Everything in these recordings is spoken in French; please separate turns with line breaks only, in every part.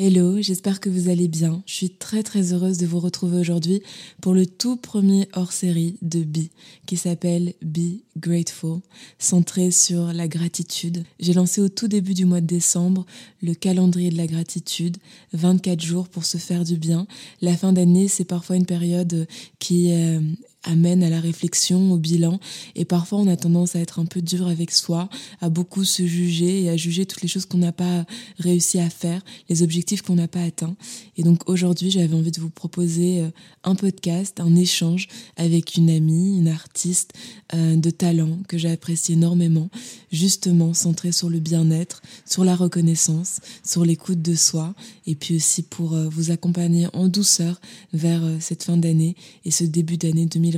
Hello, j'espère que vous allez bien. Je suis très très heureuse de vous retrouver aujourd'hui pour le tout premier hors-série de Be, qui s'appelle Be Grateful, centré sur la gratitude. J'ai lancé au tout début du mois de décembre le calendrier de la gratitude, 24 jours pour se faire du bien. La fin d'année, c'est parfois une période qui euh, amène à la réflexion, au bilan. Et parfois, on a tendance à être un peu dur avec soi, à beaucoup se juger et à juger toutes les choses qu'on n'a pas réussi à faire, les objectifs qu'on n'a pas atteints. Et donc aujourd'hui, j'avais envie de vous proposer euh, un podcast, un échange avec une amie, une artiste euh, de talent que j'apprécie énormément, justement centré sur le bien-être, sur la reconnaissance, sur l'écoute de soi, et puis aussi pour euh, vous accompagner en douceur vers cette fin d'année et ce début d'année 2020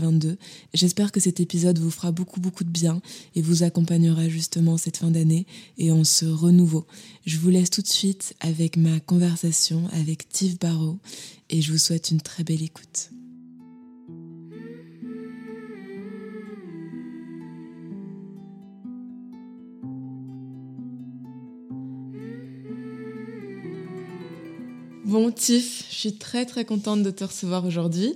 J'espère que cet épisode vous fera beaucoup beaucoup de bien et vous accompagnera justement cette fin d'année et en ce renouveau. Je vous laisse tout de suite avec ma conversation avec Steve Barrow et je vous souhaite une très belle écoute. Bon, Tiff, je suis très très contente de te recevoir aujourd'hui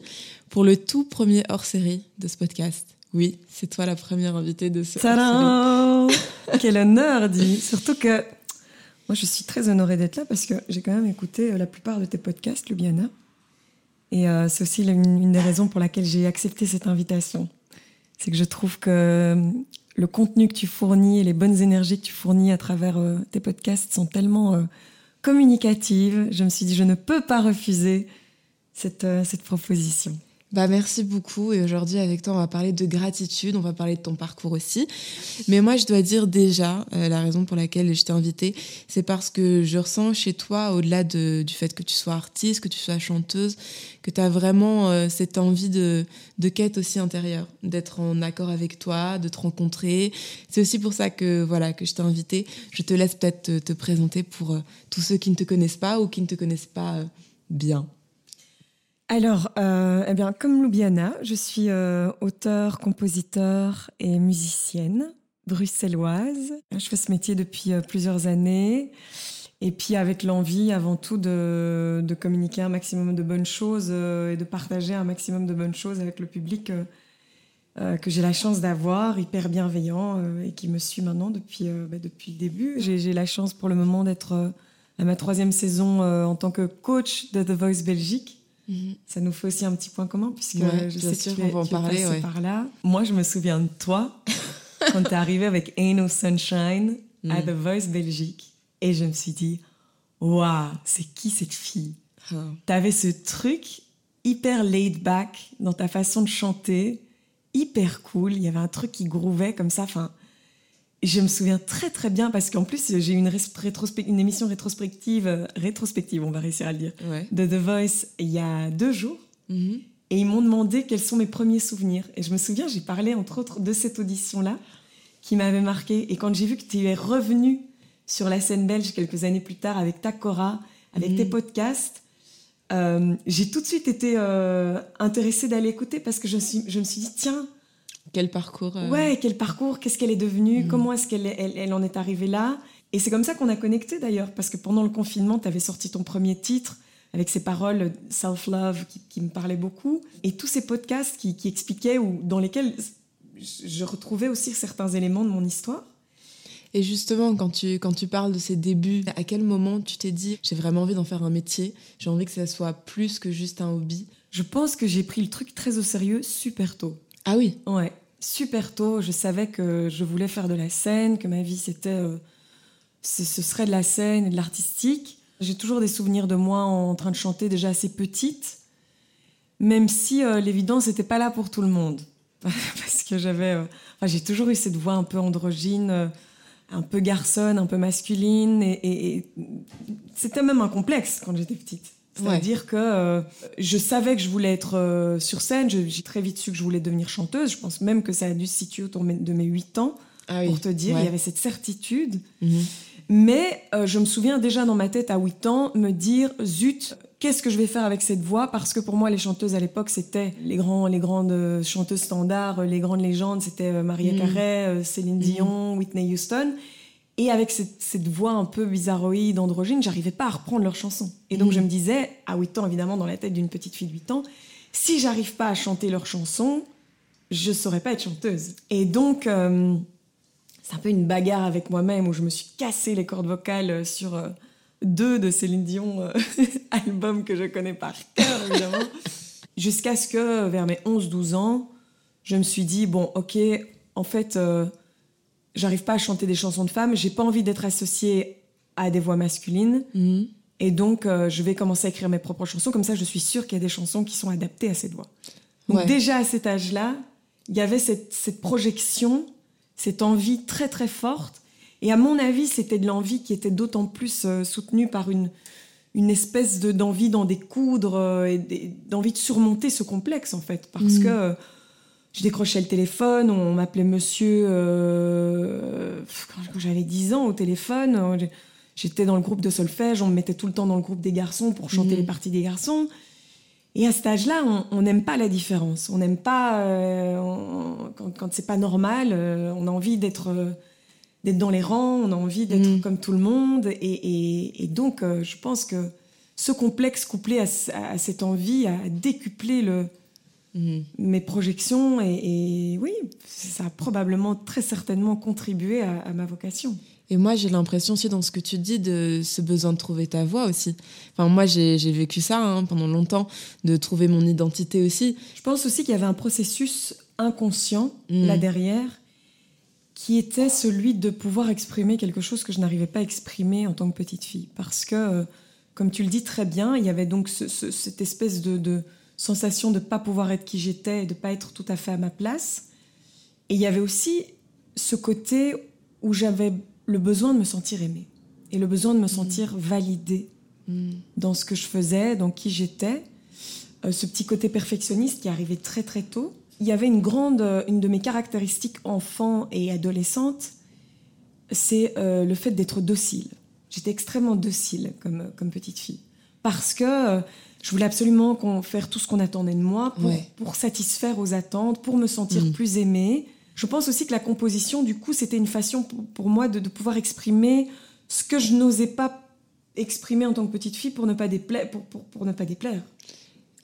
pour le tout premier hors-série de ce podcast. Oui, c'est toi la première invitée de ce
Tadam Quel honneur, dit Surtout que moi, je suis très honorée d'être là parce que j'ai quand même écouté euh, la plupart de tes podcasts, Lubiana. Et euh, c'est aussi une, des raisons pour laquelle j'ai accepté cette invitation. C'est que je trouve que euh, le contenu que tu fournis et les bonnes énergies que tu fournis à travers tes podcasts sont tellement communicatives. Je me suis dit, je ne peux pas refuser cette, cette proposition.
Bah merci beaucoup et aujourd'hui avec toi on va parler de gratitude, on va parler de ton parcours aussi. Mais moi je dois dire déjà euh, la raison pour laquelle je t'ai invitée, c'est parce que je ressens chez toi au-delà de, du fait que tu sois artiste, que tu sois chanteuse, que tu as vraiment euh, cette envie de, de quête aussi intérieure, d'être en accord avec toi, de te rencontrer. C'est aussi pour ça que voilà que je t'ai invitée. Je te laisse peut-être te, présenter pour euh, tous ceux qui ne te connaissent pas ou qui ne te connaissent pas bien.
Alors, euh, eh bien, comme Loubiana, je suis euh, auteur, compositeur et musicienne bruxelloise. Je fais ce métier depuis euh, plusieurs années. Et puis avec l'envie avant tout de, de, communiquer un maximum de bonnes choses et de partager un maximum de bonnes choses avec le public que j'ai la chance d'avoir, hyper bienveillant et qui me suit maintenant depuis, bah, depuis le début. J'ai la chance pour le moment d'être à ma troisième saison en tant que coach de The Voice Belgique. Mhm. Ça nous fait aussi un petit point commun, puisque je sais que tu, va en parler, par là. Moi, je me souviens de toi quand tu es arrivé avec Ain't No Sunshine à mhm. The Voice Belgique. Et je me suis dit, waouh, c'est qui cette fille? Ah. Tu avais ce truc hyper laid back dans ta façon de chanter, hyper cool. Il y avait un truc qui grouvait comme ça. Enfin, je me souviens très très bien parce qu'en plus j'ai eu une, une, émission rétrospective, euh, rétrospective, on va réussir à le dire, de The Voice il y a deux jours. Mhm. Et ils m'ont demandé quels sont mes premiers souvenirs. Et je me souviens, j'ai parlé entre autres de cette audition-là qui m'avait marqué. Et quand j'ai vu que tu es revenu sur la scène belge quelques années plus tard avec ta Cora, avec mhm. tes podcasts, euh, j'ai tout de suite été euh, intéressée d'aller écouter parce que je, suis, je me suis dit, tiens,
quel parcours euh,
Ouais, quel parcours, qu'est-ce qu'elle est devenue, mm. comment est-ce qu'elle elle, en est arrivée là. Et c'est comme ça qu'on a connecté d'ailleurs, parce que pendant le confinement, tu avais sorti ton premier titre avec ces paroles self-love qui, me parlaient beaucoup, et tous ces podcasts qui, expliquaient ou dans lesquels je retrouvais aussi certains éléments de mon histoire.
Et justement, quand tu, quand tu parles de ces débuts, à quel moment tu t'es dit j'ai vraiment envie d'en faire un métier, j'ai envie que ça soit plus que juste un hobby?
Je pense que j'ai pris le truc très au sérieux super tôt.
Ah oui?
Ouais, super tôt. Je savais que je voulais faire de la scène, que ma vie c'était, euh, ce serait de la scène et de l'artistique. J'ai toujours des souvenirs de moi en train de chanter déjà assez petite, même si euh, l'évidence n'était pas là pour tout le monde. Parce que j'avais, euh, j'ai toujours eu cette voix un peu androgyne, un peu garçonne, un peu masculine, et c'était même un complexe quand j'étais petite. C'est-à-dire que euh, je savais que je voulais être euh, sur scène, j'ai très vite su que je voulais devenir chanteuse. Je pense même que ça a dû se situer autour de mes 8 ans, ah pour te dire. Il y avait cette certitude. Mhm. Mais euh, je me souviens déjà dans ma tête à 8 ans me dire zut, qu'est-ce que je vais faire avec cette voix? Parce que pour moi, les chanteuses à l'époque, c'était les, grands, les grandes chanteuses standards, les grandes légendes. C'était Maria mhm. Carey, Céline mhm. Dion, Whitney Houston. Et avec cette, voix un peu bizarroïde, androgyne, j'arrivais pas à reprendre leurs chansons. Et donc, mm. je me disais, à 8 ans, évidemment, dans la tête d'une petite fille de 8 ans, si j'arrive pas à chanter leurs chansons, je saurais pas être chanteuse. Et donc, euh, c'est un peu une bagarre avec moi-même où je me suis cassé les cordes vocales sur euh, deux de Céline Dion euh, albums que je connais par cœur, évidemment. Jusqu'à ce que, vers mes 11-12 ans, je me suis dit, bon, ok, en fait, j'arrive pas à chanter des chansons de femmes, j'ai pas envie d'être associée à des voix masculines. Mhm. Et donc, je vais commencer à écrire mes propres chansons. Comme ça, je suis sûre qu'il y a des chansons qui sont adaptées à cette voix. Donc, déjà à cet âge-là, il y avait cette, projection, cette envie très très forte. Et à mon avis, c'était de l'envie qui était d'autant plus euh, soutenue par une, une espèce de, d'envie d'en découdre euh, et d'envie de surmonter ce complexe, en fait. Parce mm. que euh, je décrochais le téléphone, on m'appelait monsieur quand, j'avais 10 ans au téléphone. J'étais dans le groupe de solfège, on me mettait tout le temps dans le groupe des garçons pour chanter mm. les parties des garçons. Et à cet âge-là, on n'aime pas la différence. On n'aime pas euh, quand, quand c'est pas normal. Euh, on a envie d'être euh, d'être dans les rangs. On a envie d'être mm. comme tout le monde. Et, et, donc, je pense que ce complexe couplé à, cette envie a décuplé le, mm. mes projections. Et, oui, ça a probablement très certainement contribué à, à ma vocation.
Et moi, j'ai l'impression aussi dans ce que tu dis de ce besoin de trouver ta voix aussi. Enfin, moi, j'ai vécu ça hein, pendant longtemps, de trouver mon identité aussi.
Je pense aussi qu'il y avait un processus inconscient mm. là derrière qui était celui de pouvoir exprimer quelque chose que je n'arrivais pas à exprimer en tant que petite fille. Parce que, euh, comme tu le dis très bien, il y avait donc cette espèce de, de sensation de ne pas pouvoir être qui j'étais et de ne pas être tout à fait à ma place. Et il y avait aussi ce côté où j'avais le besoin de me sentir aimée et le besoin de me sentir mm. validée mm. dans ce que je faisais, dans qui j'étais. Euh, ce petit côté perfectionniste qui arrivait très très tôt. Il y avait une grande, euh, une de mes caractéristiques enfant et adolescente, c'est euh, le fait d'être docile. J'étais extrêmement docile comme, comme petite fille. Parce que je voulais absolument qu'on, faire tout ce qu'on attendait de moi pour, pour, satisfaire aux attentes, pour me sentir mm. plus aimée, je pense aussi que la composition, du coup, c'était une façon pour, moi de, pouvoir exprimer ce que je n'osais pas exprimer en tant que petite fille pour ne pas déplaire. Pour, pour, ne pas déplaire.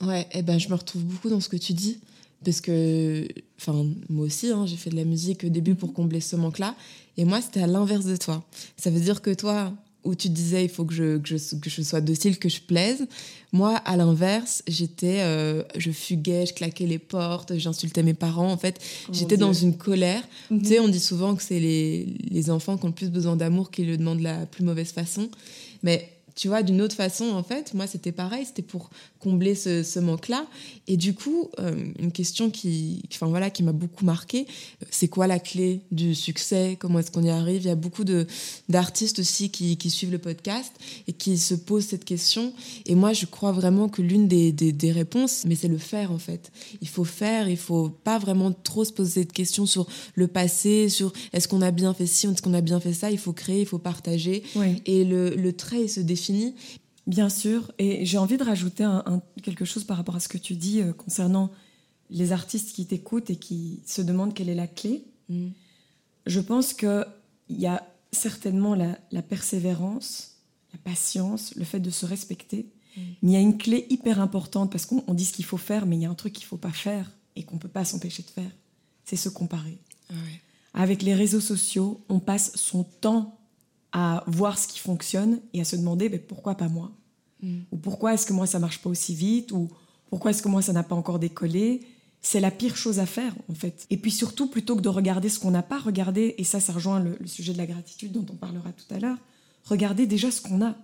Ouais, et eh ben, je me retrouve beaucoup dans ce que tu dis. Parce que, enfin, moi aussi, hein, j'ai fait de la musique au début pour combler ce manque-là. Et moi, c'était à l'inverse de toi. Ça veut dire que toi, où tu disais il faut que je, que je, que je sois docile, que je plaise. Moi, à l'inverse, j'étais, euh, je fuguais, je claquais les portes, j'insultais mes parents. En fait, oh j'étais dans une colère. Tu sais, mhm. on dit souvent que c'est les, les enfants qui ont le plus besoin d'amour qui le demandent de la plus mauvaise façon. Mais tu vois, d'une autre façon, en fait, moi, c'était pareil, c'était pour combler ce, manque-là. Et du coup, euh, une question qui, enfin, voilà, qui m'a beaucoup marqué, euh, c'est quoi la clé du succès? Comment est-ce qu'on y arrive? Il y a beaucoup d'artistes aussi qui, qui, suivent le podcast et qui se posent cette question. Et moi, je crois vraiment que l'une des, des, réponses, mais c'est le faire, en fait. Il faut faire, il faut pas vraiment trop se poser de questions sur le passé, sur est-ce qu'on a bien fait ci, est-ce qu'on a bien fait ça. Il faut créer, il faut partager. Et le, le trait se définit
Bien sûr, et j'ai envie de rajouter un, quelque chose par rapport à ce que tu dis euh, concernant les artistes qui t'écoutent et qui se demandent quelle est la clé. Mm. Je pense qu'il y a certainement la, persévérance, la patience, le fait de se respecter. Mm. Mais il y a une clé hyper importante parce qu'on dit ce qu'il faut faire, mais il y a un truc qu'il ne faut pas faire et qu'on ne peut pas s'empêcher de faire. C'est se comparer. Ah Avec les réseaux sociaux, on passe son temps à voir ce qui fonctionne et à se demander mais pourquoi pas moi? Mm. Ou pourquoi est-ce que moi ça marche pas aussi vite? Ou pourquoi est-ce que moi ça n'a pas encore décollé? C'est la pire chose à faire en fait. Et puis surtout, plutôt que de regarder ce qu'on n'a pas regardé, et ça, ça rejoint le, sujet de la gratitude dont on parlera tout à l'heure, regardez déjà ce qu'on a.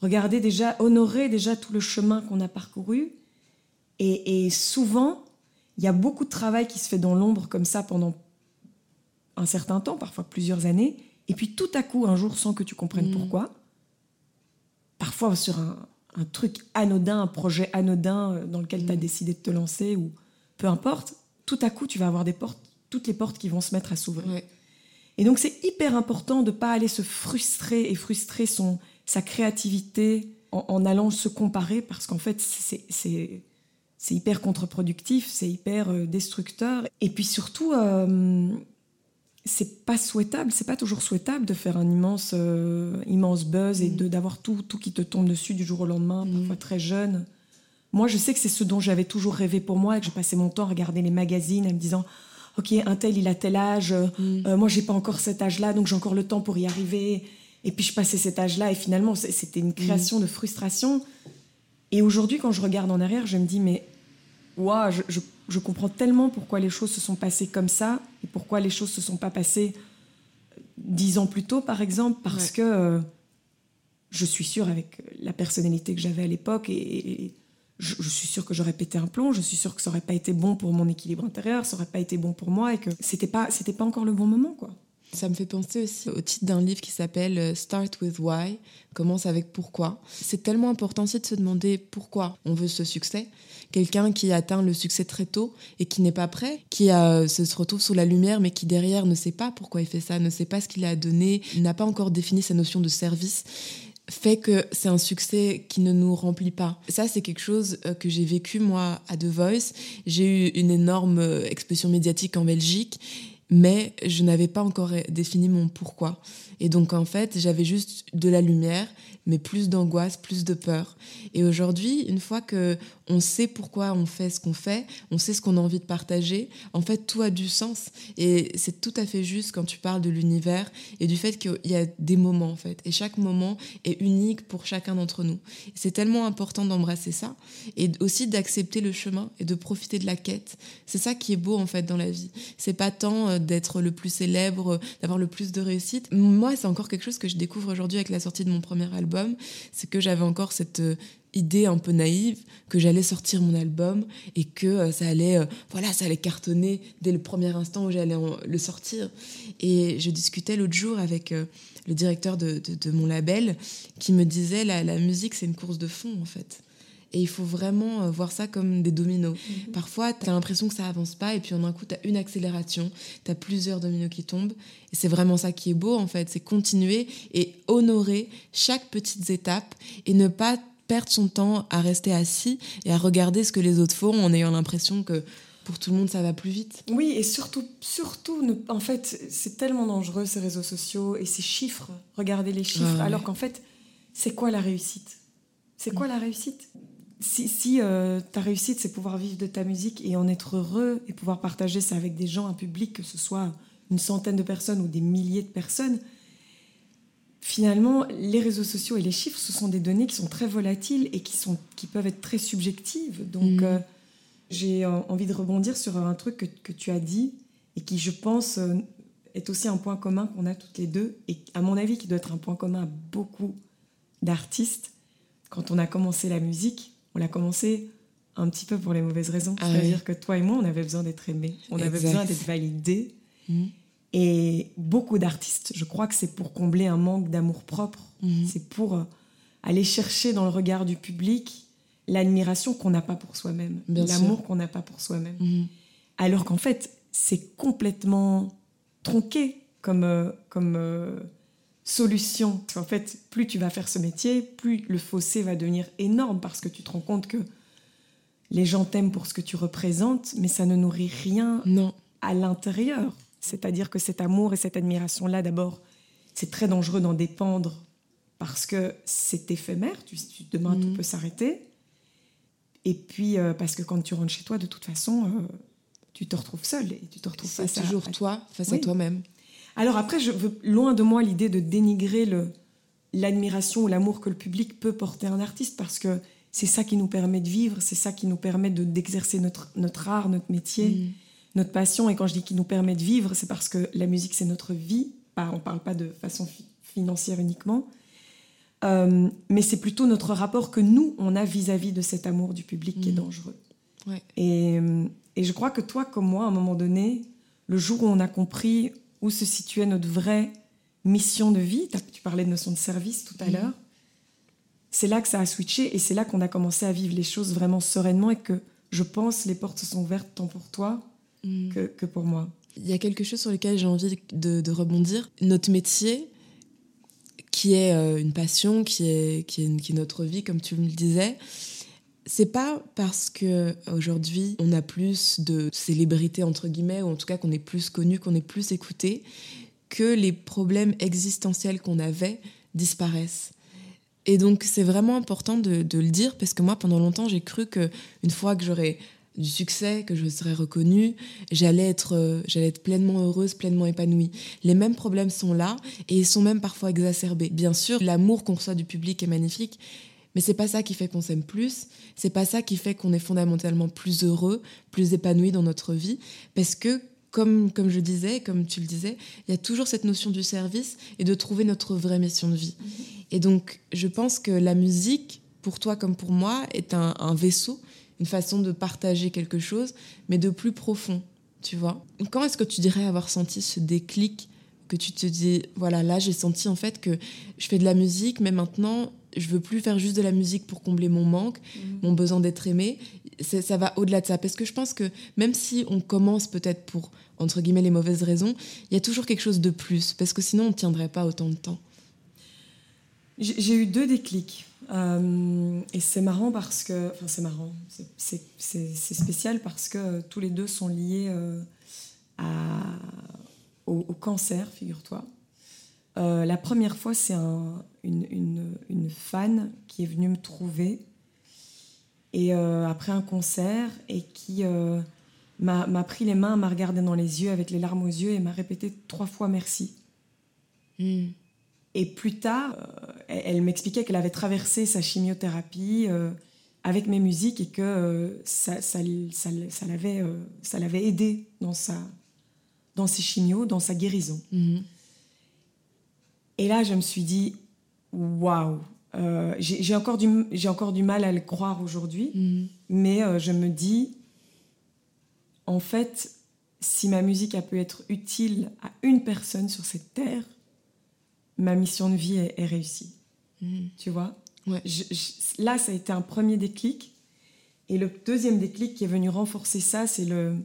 Regardez déjà, honorer déjà tout le chemin qu'on a parcouru. Et, et souvent, il y a beaucoup de travail qui se fait dans l'ombre comme ça pendant un certain temps, parfois plusieurs années, et puis tout à coup, un jour, sans que tu comprennes mm. pourquoi, parfois sur un, truc anodin, un projet anodin euh, dans lequel tu as mm. décidé de te lancer, ou peu importe, tout à coup, tu vas avoir des portes, toutes les portes qui vont se mettre à s'ouvrir. Et donc, c'est hyper important de ne pas aller se frustrer et frustrer son, sa créativité en, allant se comparer, parce qu'en fait, c'est hyper contre-productif, c'est hyper euh, destructeur. Et puis surtout, euh, c'est pas souhaitable, c'est pas toujours souhaitable de faire un immense, euh, immense buzz et mm. de d'avoir tout, tout qui te tombe dessus du jour au lendemain, mm. parfois très jeune. Moi, je sais que c'est ce dont j'avais toujours rêvé pour moi et que je passais mon temps à regarder les magazines en me disant Ok, un tel, il a tel âge, mm. euh, moi, j'ai pas encore cet âge-là, donc j'ai encore le temps pour y arriver. Et puis, je passais cet âge-là et finalement, c'était une création de frustration. Et aujourd'hui, quand je regarde en arrière, je me dis Mais, waouh, je je comprends tellement pourquoi les choses se sont passées comme ça et pourquoi les choses se sont pas passées dix ans plus tôt, par exemple, parce que euh, je suis sûre, avec la personnalité que j'avais à l'époque, et, je, suis sûre que j'aurais pété un plomb, je suis sûre que ça aurait pas été bon pour mon équilibre intérieur, ça aurait pas été bon pour moi, et que c'était pas, c'était pas encore le bon moment, quoi.
Ça me fait penser aussi au titre d'un livre qui s'appelle euh, Start with Why, commence avec pourquoi. C'est tellement important aussi de se demander pourquoi on veut ce succès. Quelqu'un qui atteint le succès très tôt et qui n'est pas prêt, qui se retrouve sous la lumière mais qui derrière ne sait pas pourquoi il fait ça, ne sait pas ce qu'il a donné, n'a pas encore défini sa notion de service fait que c'est un succès qui ne nous remplit pas. Ça, c'est quelque chose euh, que j'ai vécu moi à The Voice. J'ai eu une énorme euh, exposition médiatique en Belgique mais je n'avais pas encore défini mon pourquoi. Et donc en fait, j'avais juste de la lumière, mais plus d'angoisse, plus de peur. Et aujourd'hui, une fois que on sait pourquoi on fait ce qu'on fait, on sait ce qu'on a envie de partager, en fait, tout a du sens. Et c'est tout à fait juste quand tu parles de l'univers et du fait qu'il y a des moments, en fait. Et chaque moment est unique pour chacun d'entre nous. C'est tellement important d'embrasser ça et aussi d'accepter le chemin et de profiter de la quête. C'est ça qui est beau, en fait, dans la vie. C'est pas tant euh, d'être le plus célèbre, d'avoir le plus de réussite. Moi, c'est encore quelque chose que je découvre aujourd'hui avec la sortie de mon premier album. C'est que j'avais encore cette euh, idée un peu naïve que j'allais sortir mon album et que euh, ça allait euh, voilà ça allait cartonner dès le premier instant où j'allais le sortir et je discutais l'autre jour avec le directeur de, mon label qui me disait la, la musique c'est une course de fond en fait et il faut vraiment euh, voir ça comme des dominos. Mhm. Parfois, tu as l'impression que ça avance pas, et puis en un coup, tu as une accélération, tu as plusieurs dominos qui tombent. Et c'est vraiment ça qui est beau, en fait. C'est continuer et honorer chaque petite étape et ne pas perdre son temps à rester assis et à regarder ce que les autres font en ayant l'impression que pour tout le monde, ça va plus vite.
Oui, et surtout, surtout, en fait, c'est tellement dangereux ces réseaux sociaux et ces chiffres. Regardez les chiffres, alors qu'en fait, c'est quoi la réussite? C'est quoi la réussite? Si, si euh, ta réussite, c'est pouvoir vivre de ta musique et en être heureux et pouvoir partager ça avec des gens, un public, que ce soit une centaine de personnes ou des milliers de personnes, finalement, les réseaux sociaux et les chiffres, ce sont des données qui sont très volatiles et qui, sont, qui peuvent être très subjectives. Donc, mm. euh, j'ai envie de rebondir sur un truc que, que, tu as dit et qui, je pense, euh, est aussi un point commun qu'on a toutes les deux et, à mon avis, qui doit être un point commun à beaucoup d'artistes. Quand on a commencé la musique, on a commencé un petit peu pour les mauvaises raisons. Ah C'est-à-dire que toi et moi, on avait besoin d'être aimés, on avait besoin d'être validés. Mm. Et beaucoup d'artistes, je crois que c'est pour combler un manque d'amour propre. Mm. C'est pour euh, aller chercher dans le regard du public l'admiration qu'on n'a pas pour soi-même, l'amour qu'on n'a pas pour soi-même. Mm. Alors qu'en fait, c'est complètement tronqué comme, euh, comme euh, solution. En fait, plus tu vas faire ce métier, plus le fossé va devenir énorme parce que tu te rends compte que les gens t'aiment pour ce que tu représentes, mais ça ne nourrit rien
non.
à l'intérieur. C'est-à-dire que cet amour et cette admiration-là, d'abord, c'est très dangereux d'en dépendre parce que c'est éphémère, tu, demain tout mhm. peut s'arrêter. Et puis, euh, parce que quand tu rentres chez toi, de toute façon, euh, tu te retrouves seul et tu te retrouves
face toujours toi, face à toi-même.
Alors après, je veux loin de moi l'idée de dénigrer le, l'admiration ou l'amour que le public peut porter à un artiste parce que c'est ça qui nous permet de vivre, c'est ça qui nous permet de, d'exercer notre, notre art, notre métier, mm. notre passion. Et quand je dis qui nous permet de vivre, c'est parce que la musique, c'est notre vie. Pas, on ne parle pas de façon financière uniquement. Euh, mais c'est plutôt notre rapport que nous, on a vis-à-vis de cet amour du public qui est mm. dangereux. Et, et je crois que toi, comme moi, à un moment donné, le jour où on a compris où se situait notre vraie mission de vie. Tu parlais de notion de service tout à l'heure. C'est là que ça a switché et c'est là qu'on a commencé à vivre les choses vraiment sereinement et que je pense les portes se sont ouvertes tant pour toi mhm. que, pour moi.
Il y a quelque chose sur lequel j'ai envie de, rebondir. Notre métier, qui est euh, une passion, qui est, qui est, qui est notre vie, comme tu me le disais, c'est pas parce que aujourd'hui on a plus de célébrités entre guillemets ou en tout cas qu'on est plus connu, qu'on est plus écouté, que les problèmes existentiels qu'on avait disparaissent. Et donc c'est vraiment important de, le dire parce que moi pendant longtemps j'ai cru que une fois que j'aurais du succès, que je serais reconnue, j'allais être, euh, j'allais être pleinement heureuse, pleinement épanouie. Les mêmes problèmes sont là et ils sont même parfois exacerbés. Bien sûr, l'amour qu'on reçoit du public est magnifique, mais c'est pas ça qui fait qu'on s'aime plus, c'est pas ça qui fait qu'on est fondamentalement plus heureux, plus épanoui dans notre vie, parce que comme, comme je disais, comme tu le disais, il y a toujours cette notion du service et de trouver notre vraie mission de vie. Mhm. Et donc, je pense que la musique, pour toi comme pour moi, est un, un vaisseau, une façon de partager quelque chose, mais de plus profond, tu vois. Quand est-ce que tu dirais avoir senti ce déclic que tu te dis, voilà, là j'ai senti en fait que je fais de la musique, mais maintenant je veux plus faire juste de la musique pour combler mon manque, mhm. mon besoin d'être aimé. Ça va au-delà de ça. Parce que je pense que même si on commence peut-être pour, entre guillemets, les mauvaises raisons, il y a toujours quelque chose de plus. Parce que sinon, on ne tiendrait pas autant de temps.
J'ai eu deux déclics. Euh, et c'est marrant parce que. Enfin, c'est marrant. C'est spécial parce que tous les deux sont liés euh, à, au, cancer, figure-toi. Euh, la première fois, c'est une, une, fan qui est venue me trouver et euh, après un concert et qui euh, m'a pris les mains, m'a regardé dans les yeux avec les larmes aux yeux et m'a répété trois fois merci. Hmm. Et plus tard, elle, m'expliquait qu'elle avait traversé sa chimiothérapie avec mes musiques et que ça, ça, ça, ça l'avait aidé dans, sa, dans ses chimios, dans sa guérison. Hmm. Et là, je me suis dit, waouh, euh, j'ai encore, du, encore du mal à le croire aujourd'hui, mm. mais euh, je me dis, en fait, si ma musique a pu être utile à une personne sur cette terre, ma mission de vie est, réussie. Mm. Tu vois?
Ouais.
Là, ça a été un premier déclic. Et le deuxième déclic qui est venu renforcer ça, c'est le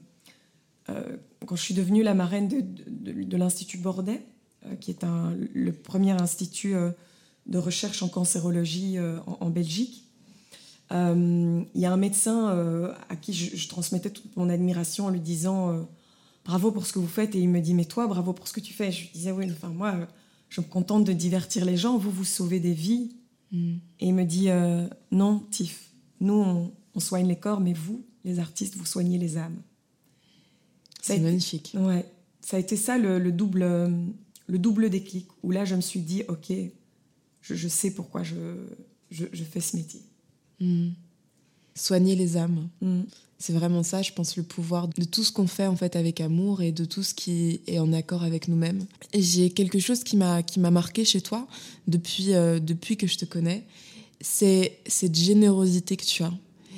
euh, quand je suis devenue la marraine de, de, de l'Institut Bordet. Euh, qui est un, le premier institut euh, de recherche en cancérologie euh, en, Belgique. Il y a un médecin à qui je, transmettais toute mon admiration en lui disant bravo pour ce que vous faites et il me dit mais toi bravo pour ce que tu fais. Je lui disais oui enfin moi je me contente de divertir les gens, vous vous sauvez des vies. Mm. Et il me dit non Tiff, nous on, soigne les corps mais vous les artistes vous soignez les âmes.
C'est magnifique.
Ouais, ça a été ça le double le double déclic, où là, je me suis dit, OK, je, sais pourquoi je, je, fais ce métier.
Hmm. Soigner les âmes. Hmm. C'est vraiment ça, je pense, le pouvoir de tout ce qu'on fait en fait avec amour et de tout ce qui est en accord avec nous-mêmes. Et j'ai quelque chose qui m'a qui m'a marqué chez toi depuis euh, depuis que je te connais, c'est cette générosité que tu as.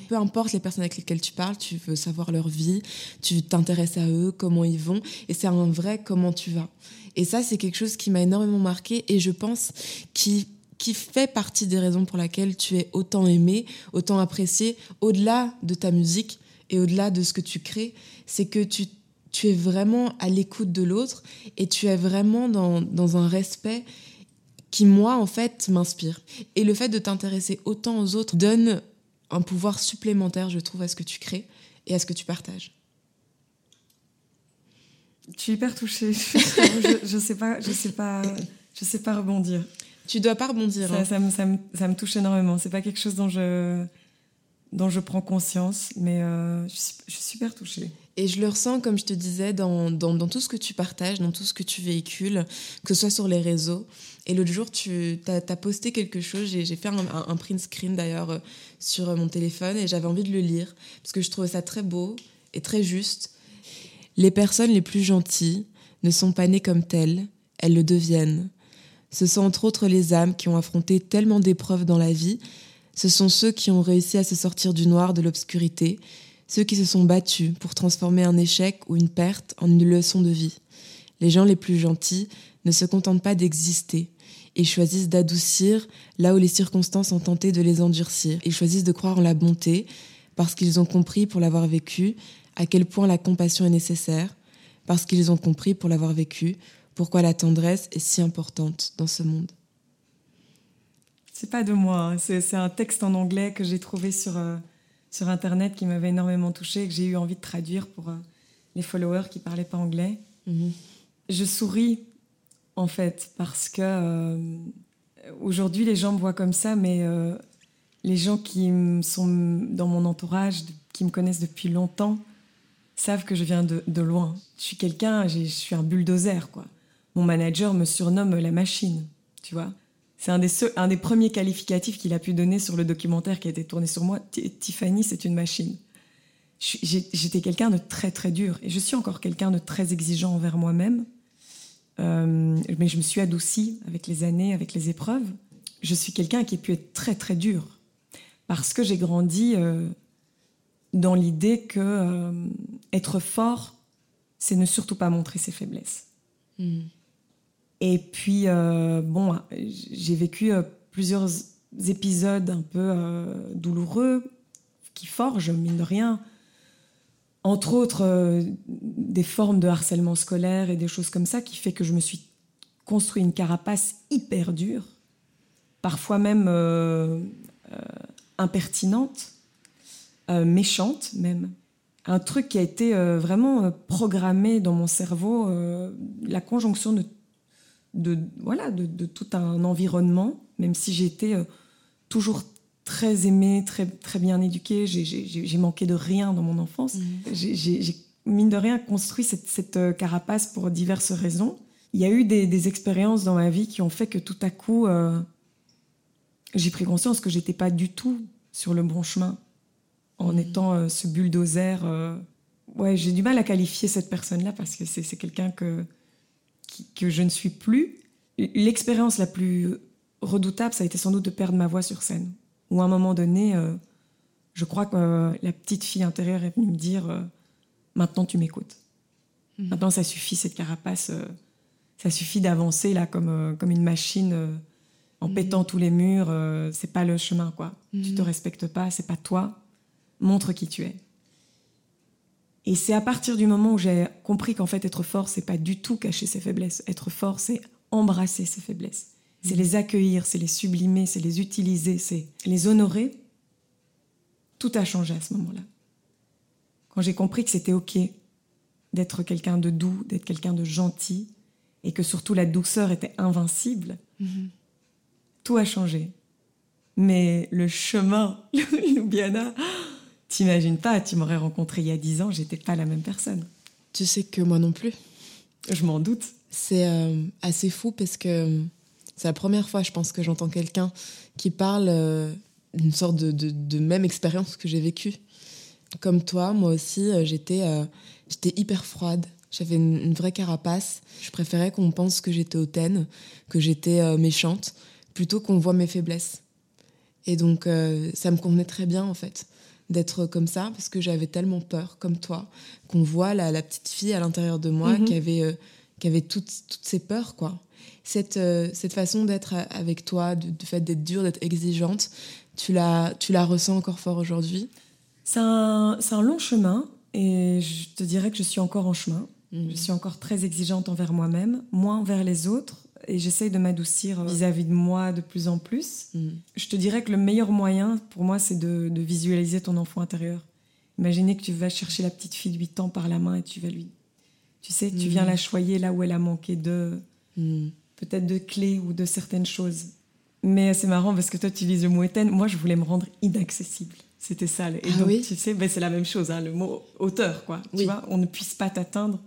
Peu importe les personnes avec lesquelles tu parles, tu veux savoir leur vie, tu t'intéresses à eux, comment ils vont, et c'est un vrai comment tu vas. Et ça, c'est quelque chose qui m'a énormément marqué et je pense qui qui fait partie des raisons pour lesquelles tu es autant aimé, autant apprécié, au-delà de ta musique et au-delà de ce que tu crées, c'est que tu, tu es vraiment à l'écoute de l'autre et tu es vraiment dans, dans un respect qui, moi, en fait, m'inspire. Et le fait de t'intéresser autant aux autres donne un pouvoir supplémentaire, je trouve, à ce que tu crées et à ce que tu partages.
Je suis hyper touchée. je, je sais pas, je sais pas, je sais pas rebondir.
Tu dois pas rebondir.
Ça, hein. ça, me, ça, me, ça, me, touche énormément. C'est pas quelque chose dont je, dont je prends conscience, mais euh, je, suis, je, suis, super touchée.
Et je le ressens, comme je te disais, dans, dans, dans, tout ce que tu partages, dans tout ce que tu véhicules, que ce soit sur les réseaux. Et l'autre jour, tu as, posté quelque chose, j'ai fait un, print screen d'ailleurs euh, sur mon téléphone et j'avais envie de le lire parce que je trouvais ça très beau et très juste. Les personnes les plus gentilles ne sont pas nées comme telles, elles le deviennent. Ce sont entre autres les âmes qui ont affronté tellement d'épreuves dans la vie, ce sont ceux qui ont réussi à se sortir du noir, de l'obscurité, ceux qui se sont battus pour transformer un échec ou une perte en une leçon de vie. Les gens les plus gentils ne se contentent pas d'exister, ils choisissent d'adoucir là où les circonstances ont tenté de les endurcir. Ils choisissent de croire en la bonté parce qu'ils ont compris pour l'avoir vécu à quel point la compassion est nécessaire, parce qu'ils ont compris pour l'avoir vécu pourquoi la tendresse est si importante dans ce monde.
C'est pas de moi, hein. c'est un texte en anglais que j'ai trouvé sur, euh, sur Internet qui m'avait énormément touchée et que j'ai eu envie de traduire pour euh, les followers qui parlaient pas anglais.
Mhm.
Je souris, en fait, parce que euh, aujourd'hui, les gens me voient comme ça, mais euh, les gens qui sont dans mon entourage, qui me connaissent depuis longtemps, savent que je viens de, loin. Je suis quelqu'un, je suis un bulldozer, quoi. Mon manager me surnomme la machine, tu vois. C'est un un des premiers qualificatifs qu'il a pu donner sur le documentaire qui a été tourné sur moi. Ti- Tiffany, c'est une machine. J'étais quelqu'un de très très dur et je suis encore quelqu'un de très exigeant envers moi-même. Euh, mais je me suis adoucie avec les années, avec les épreuves. Je suis quelqu'un qui a pu être très très dur parce que j'ai grandi euh, dans l'idée que euh, être fort, c'est ne surtout pas montrer ses faiblesses.
Mhm.
Et puis, bon, j'ai vécu plusieurs épisodes un peu douloureux qui forgent, mine de rien. Entre autres, euh, des formes de harcèlement scolaire et des choses comme ça qui fait que je me suis construit une carapace hyper dure, parfois même euh, euh, impertinente, méchante même. Un truc qui a été vraiment programmé dans mon cerveau, la conjonction de voilà, de, tout un environnement, même si euh, toujours très aimée, très, très bien éduquée, j'ai- manqué de rien dans mon enfance. J'ai- J'ai, mine de rien, construit cette, cette euh, carapace pour diverses raisons. Il y a eu des, des expériences dans ma vie qui ont fait que tout à coup, euh, j'ai pris conscience que j'étais pas du tout sur le bon chemin en
Mhm.
étant euh, ce bulldozer. euh. Ouais, j'ai du mal à qualifier cette personne-là parce que c'est c'est quelqu'un que, qui- que je ne suis plus. L'expérience la plus redoutable, ça a été sans doute de perdre ma voix sur scène. Où à un moment donné, euh, je crois que euh, la petite fille intérieure est venue me dire euh, Maintenant, tu m'écoutes.
Mhm.
Maintenant, ça suffit, cette carapace. ça suffit d'avancer là comme, comme une machine en
Mhm.
pétant tous les murs. c'est pas le chemin, quoi. Tu
Mhm.
te respectes pas, c'est pas toi. Montre qui tu es. Et c'est à partir du moment où j'ai compris qu'en fait, être fort, c'est pas du tout cacher ses faiblesses. Être fort, c'est embrasser ses faiblesses. C'est les accueillir, c'est les sublimer, c'est les utiliser, c'est les honorer. Tout a changé à ce moment-là. Quand j'ai compris que c'était OK d'être quelqu'un de doux, d'être quelqu'un de gentil, et que surtout la douceur était invincible,
Mhm.
tout a changé. Mais le chemin, Ljubljana, t'imagines pas, tu m'aurais rencontré il y a dix ans, j'étais pas la même personne.
Tu sais que moi non plus.
Je m'en doute.
C'est euh, assez fou parce que c'est la première fois, je pense, que j'entends quelqu'un qui parle euh, d'une sorte de, de- de même expérience que j'ai vécue. Comme toi, moi aussi, euh, j'étais euh, j'étais hyper froide. J'avais une, une vraie carapace. Je préférais qu'on pense que j'étais hautaine, que j'étais euh, méchante, plutôt qu'on voit mes faiblesses. Et donc, euh, ça me convenait très bien, en fait, d'être comme ça, parce que j'avais tellement peur, comme toi, qu'on voit la, la petite fille à l'intérieur de moi
Mhm.
qui avait, euh, qui avait toutes, toutes ces peurs, quoi. Cette, euh, cette façon d'être avec toi, du, du fait d'être dure, d'être exigeante, tu la, tu la ressens encore fort aujourd'hui?
C'est un, un long chemin et je te dirais que je suis encore en chemin.
Mhm.
Je suis encore très exigeante envers moi-même, moins envers les autres et j'essaye de m'adoucir vis-à-vis de moi de plus en plus.
Mhm.
Je te dirais que le meilleur moyen pour moi, c'est de, de visualiser ton enfant intérieur. Imaginez que tu vas chercher la petite fille de 8 ans par la main et tu vas lui. Tu sais, tu viens la choyer là où elle a manqué de.
Mhm.
peut-être de clés ou de certaines choses. Mais c'est marrant parce que toi, tu utilises le mot éteindre. Moi, je voulais me rendre inaccessible. C'était ça. Et
Ah
donc,
oui
tu sais, ben, c'est la même chose, hein, le mot auteur, quoi. Tu vois, on ne puisse pas t'atteindre.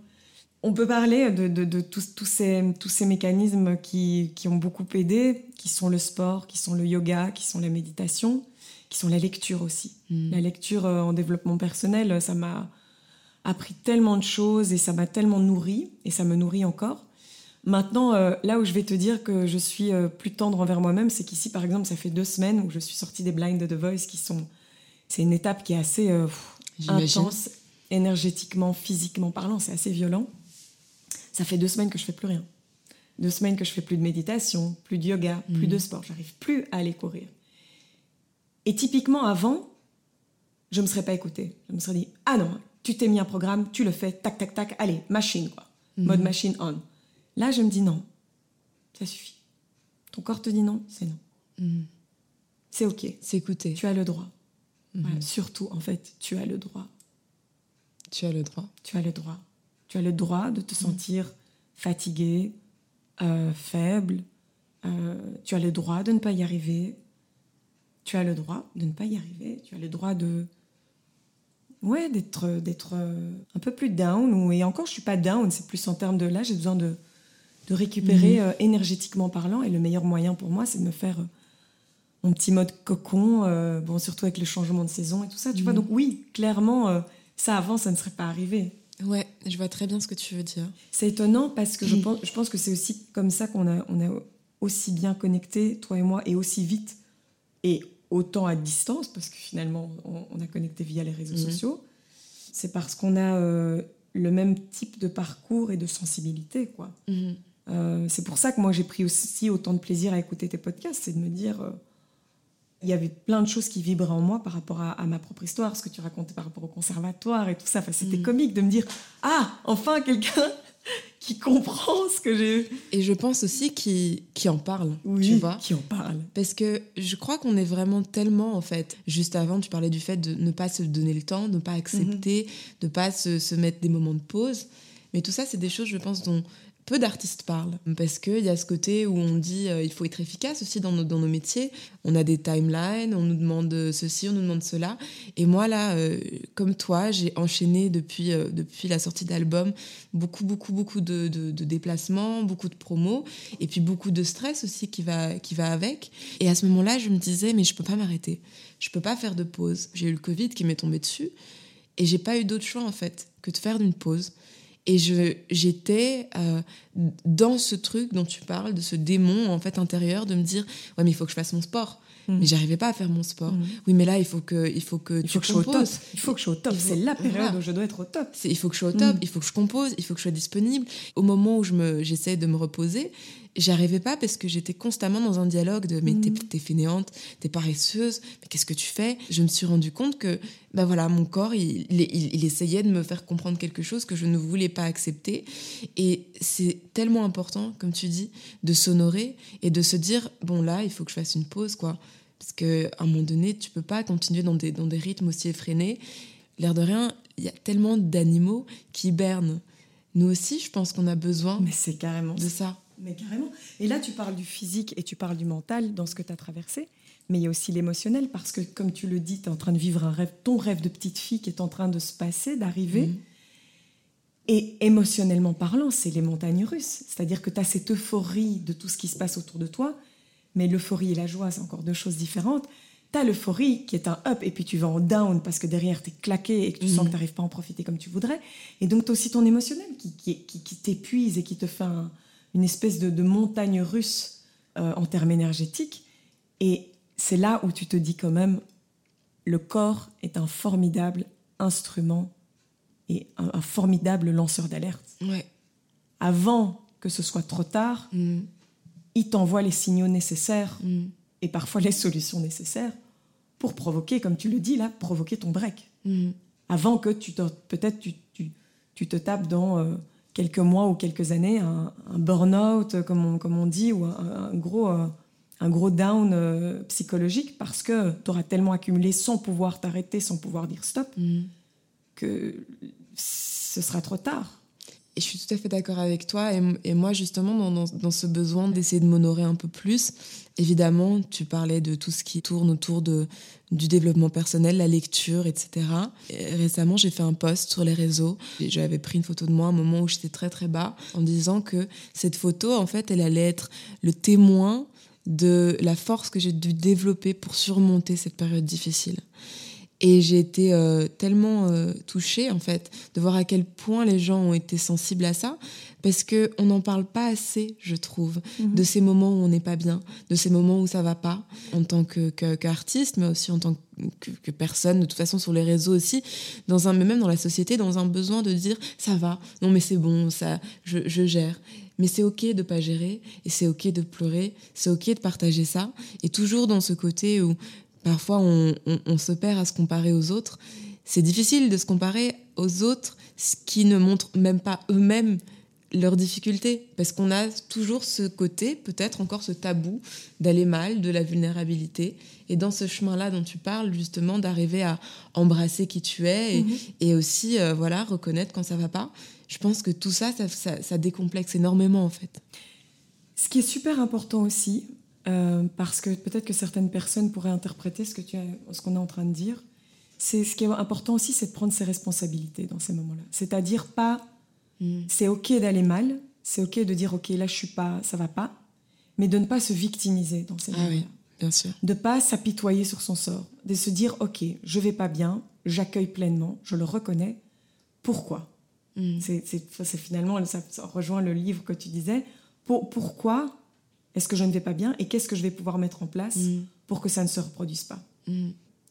On peut parler de, de- de tous, tous ces, tous ces mécanismes qui, qui ont beaucoup aidé, qui sont le sport, qui sont le yoga, qui sont la méditation, qui sont la lecture aussi.
Mhm.
La lecture euh, en développement personnel, ça m'a appris tellement de choses et ça m'a tellement nourri, et ça me nourrit encore. Maintenant, euh, là où je vais te dire que je suis euh, plus tendre envers moi-même, c'est qu'ici, par exemple, ça fait deux semaines où je suis sortie des blinds de The Voice, qui sont... C'est une étape qui est assez euh, intense, énergétiquement, physiquement parlant, c'est assez violent. Ça fait deux semaines que je fais plus rien. Deux semaines que je fais plus de méditation, plus de yoga, plus
Mhm.
de sport. J'arrive plus à aller courir. Et typiquement, avant, je me serais pas écoutée. Je me serais dit, ah non, tu t'es mis un programme, tu le fais, tac, tac, tac, allez, machine, quoi. Mode
Mhm.
machine on. Là, je me dis non, ça suffit. Ton corps te dit non, c'est non.
Mhm.
C'est ok,
S'écouter.
tu as le droit. Voilà, surtout, en fait, tu as le droit.
Tu as le droit.
Tu as le droit. Tu as le droit de te sentir fatigué, euh, faible. Euh, tu as le droit de ne pas y arriver. Tu as le droit de ne pas y arriver. Tu as le droit de ouais d'être d'être euh, un peu plus down ou et encore je suis pas down c'est plus en termes de là j'ai besoin de de récupérer euh, énergétiquement parlant et le meilleur moyen pour moi c'est de me faire euh, mon petit mode cocon euh, bon surtout avec le changement de saison et tout ça tu vois. Donc oui clairement ça avant ça ne serait pas arrivé.
Ouais, je vois très bien ce que tu veux dire.
c'est étonnant parce que je pense, je pense que c'est aussi comme ça qu'on a, on a aussi bien connecté, toi et moi, et aussi vite, et autant à distance, parce que finalement, on, on a connecté via les réseaux
Mhm.
sociaux. C'est parce qu'on a euh, le même type de parcours et de sensibilité, quoi.
Mhm.
Euh, c'est pour ça que moi, j'ai pris aussi autant de plaisir à écouter tes podcasts, c'est de me dire... euh, il y avait plein de choses qui vibraient en moi par rapport à, à ma propre histoire, ce que tu racontais par rapport au conservatoire et tout ça. Enfin, c'était
Mhm.
comique de me dire Ah, enfin quelqu'un qui comprend ce que j'ai.
Et je pense aussi qui qui en parle,
Oui,
tu vois.
qui en parle.
Parce que je crois qu'on est vraiment tellement, en fait. Juste avant, tu parlais du fait de ne pas se donner le temps, de ne pas accepter, de ne pas se, se mettre des moments de pause. Mais tout ça, c'est des choses, je pense, dont peu d'artistes parlent. Parce qu'il y a ce côté où on dit euh, il faut être efficace aussi dans nos, dans nos métiers. On a des timelines, on nous demande ceci, on nous demande cela. Et moi, là, euh, comme toi, j'ai enchaîné depuis, euh, depuis la sortie d'album beaucoup, beaucoup, beaucoup de, de- déplacements, beaucoup de promos, et puis beaucoup de stress aussi qui va, qui va avec. Et à ce moment-là, je me disais, mais je peux pas m'arrêter. Je peux pas faire de pause. J'ai eu le Covid qui m'est tombé dessus, et j'ai pas eu d'autre choix, en fait, que de faire une pause. Et je, j'étais euh, dans ce truc dont tu parles, de ce démon en fait intérieur, de me dire ouais mais il faut que je fasse mon sport.
Mhm.
Mais j'arrivais pas à faire mon sport.
Mhm.
Oui mais là il faut que il faut que
Il
tu
faut que je sois au top. Il faut que je sois au top. C'est la période
voilà.
où je dois être au top.
Il faut que je sois au top,
Mm.
il faut que je compose, il faut que je sois disponible. Au moment où je me, j'essaie de me reposer, j'arrivais pas parce que j'étais constamment dans un dialogue de mais t'es,
Mm.
t'es fainéante, t'es paresseuse, mais qu'est-ce que tu fais? Je me suis rendu compte que bah voilà, mon corps, il, il, il- il essayait de me faire comprendre quelque chose que je ne voulais pas accepter. Et c'est tellement important, comme tu dis, de s'honorer et de se dire bon là, il faut que je fasse une pause, quoi. Parce qu'à un moment donné, tu peux pas continuer dans des, dans des rythmes aussi effrénés. L'air de rien, il y a tellement d'animaux qui hibernent. Nous aussi, je pense qu'on a besoin
Mais c'est carrément
de ça.
Mais carrément. Et là, tu parles du physique et tu parles du mental dans ce que tu as traversé. Mais il y a aussi l'émotionnel parce que, comme tu le dis, tu es en train de vivre un rêve, ton rêve de petite fille qui est en train de se passer, d'arriver.
Mhm.
Et émotionnellement parlant, c'est les montagnes russes. C'est-à-dire que tu as cette euphorie de tout ce qui se passe autour de toi. Mais l'euphorie et la joie, c'est encore deux choses différentes. Tu as l'euphorie qui est un up et puis tu vas en down parce que derrière tu es claqué et que tu sens
Mhm.
que tu n'arrives pas à en profiter comme tu voudrais. Et donc tu as aussi ton émotionnel qui, qui, qui- qui t'épuise et qui te fait un- une espèce de, de montagne russe euh, en termes énergétiques. Et c'est là où tu te dis quand même, le corps est un formidable instrument et un, un formidable lanceur d'alerte.
Ouais.
Avant que ce soit trop tard,
Mhm.
il t'envoie les signaux nécessaires
Mhm.
et parfois les solutions nécessaires pour provoquer, comme tu le dis là, provoquer ton break.
Mhm.
Avant que tu te- peut-être tu, tu, tu te tapes dans euh, quelques mois ou quelques années un, un burn-out, comme on, comme on dit, ou un, un gros, euh, un gros down euh, psychologique parce que tu auras tellement accumulé sans pouvoir t'arrêter, sans pouvoir dire stop,
Mhm.
que ce sera trop tard.
Et je suis tout à fait d'accord avec toi. Et, moi, justement, dans, ce besoin d'essayer de m'honorer un peu plus, évidemment, tu parlais de tout ce qui tourne autour de, du développement personnel, la lecture, etc. Et récemment, j'ai fait un post sur les réseaux. J'avais pris une photo de moi à un moment où j'étais très très bas, en disant que cette photo, en fait, elle allait être le témoin de la force que j'ai dû développer pour surmonter cette période difficile. Et j'ai été euh, tellement euh, touchée, en fait, de voir à quel point les gens ont été sensibles à ça, parce que on n'en parle pas assez, je trouve, de ces moments où on n'est pas bien, de ces moments où ça va pas, en tant que que- qu'artiste, mais aussi en tant que, que personne, de toute façon sur les réseaux aussi, dans un, mais même dans la société, dans un besoin de dire ça va, non mais c'est bon, ça, je, je gère. Mais c'est ok de pas gérer, et c'est ok de pleurer, c'est ok de partager ça, et toujours dans ce côté où parfois on, on- on se perd à se comparer aux autres. C'est difficile de se comparer aux autres qui ne montrent même pas eux-mêmes leurs difficultés. Parce qu'on a toujours ce côté, peut-être encore ce tabou d'aller mal, de la vulnérabilité. Et dans ce chemin-là dont tu parles, justement, d'arriver à embrasser qui tu es et, mhm. aussi, euh, voilà, reconnaître quand ça va pas. Je pense que tout ça, ça, décomplexe énormément, en fait.
Ce qui est super important aussi, euh, parce que peut-être que certaines personnes pourraient interpréter ce que tu ce qu'on est en train de dire, c'est ce qui est important aussi, c'est de prendre ses responsabilités dans ces moments-là. C'est-à-dire pas, mm. c'est ok d'aller mal, c'est ok de dire ok là je suis pas, ça va pas, mais de ne pas se victimiser dans ces ah moments-là. Oui,
bien sûr.
De pas s'apitoyer sur son sort, de se dire ok je vais pas bien, j'accueille pleinement, je le reconnais. Pourquoi? Mm. C'est finalement ça, rejoint le livre que tu disais. Pour, pourquoi est-ce que je ne vais pas bien et qu'est-ce que je vais pouvoir mettre en place mm. pour que ça ne se reproduise pas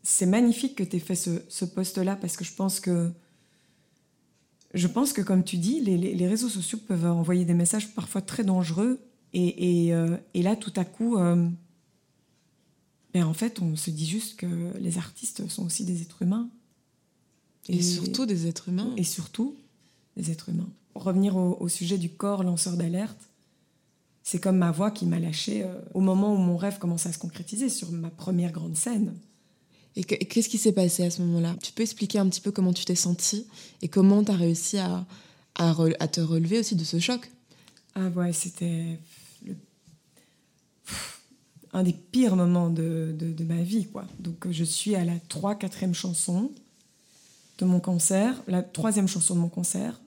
c'est magnifique que tu aies fait ce, ce poste-là parce que je pense que, je pense que comme tu dis, les, réseaux sociaux peuvent envoyer des messages parfois très dangereux. Et, euh, là, tout à coup, euh, ben, en fait, on se dit juste que les artistes sont aussi des êtres humains.
Et, surtout des êtres humains.
Et surtout des êtres humains. revenir au, sujet du corps lanceur d'alerte, c'est comme ma voix qui m'a lâché euh, au moment où mon rêve commençait à se concrétiser sur ma première grande scène.
Et qu'est-ce qui s'est passé à ce moment-là? Tu peux expliquer un petit peu comment tu t'es sentie et comment tu as réussi à, à, te relever aussi de ce choc?
Ah ouais, c'était un des pires moments de, de, ma vie. quoi. Donc je suis à la 3 4 chanson de mon concert, la troisième chanson de mon concert,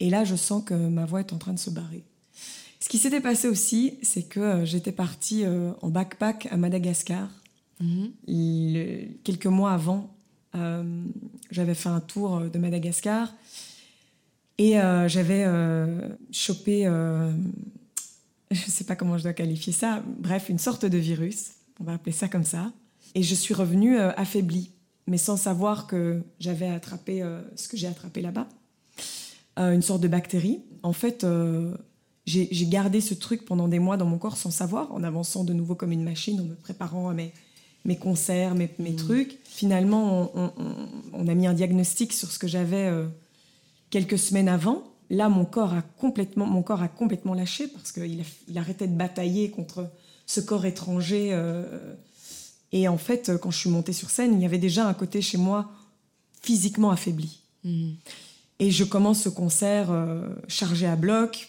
et là je sens que ma voix est en train de se barrer. Ce qui s'était passé aussi, c'est que euh, j'étais partie euh, en backpack à Madagascar. Quelques mois avant, euh, j'avais fait un tour de Madagascar. Et euh, j'avais euh, chopé, je ne sais pas comment je dois qualifier ça, bref, une sorte de virus, on va appeler ça comme ça. Et je suis revenue affaiblie, mais sans savoir que j'avais attrapé ce que j'ai attrapé là-bas, une sorte de bactérie. En fait, j'ai gardé ce truc pendant des mois dans mon corps sans savoir, en avançant de nouveau comme une machine, en me préparant à mes mes concerts, mes, mes mm. trucs. Finalement, on, a mis un diagnostic sur ce que j'avais euh, quelques semaines avant. Là, mon corps a complètement, mon corps a complètement lâché parce qu'il il arrêtait de batailler contre ce corps étranger. Euh. et en fait, quand je suis montée sur scène, il y avait déjà un côté chez moi physiquement affaibli. Mm. Et je commence ce concert euh, chargé à bloc,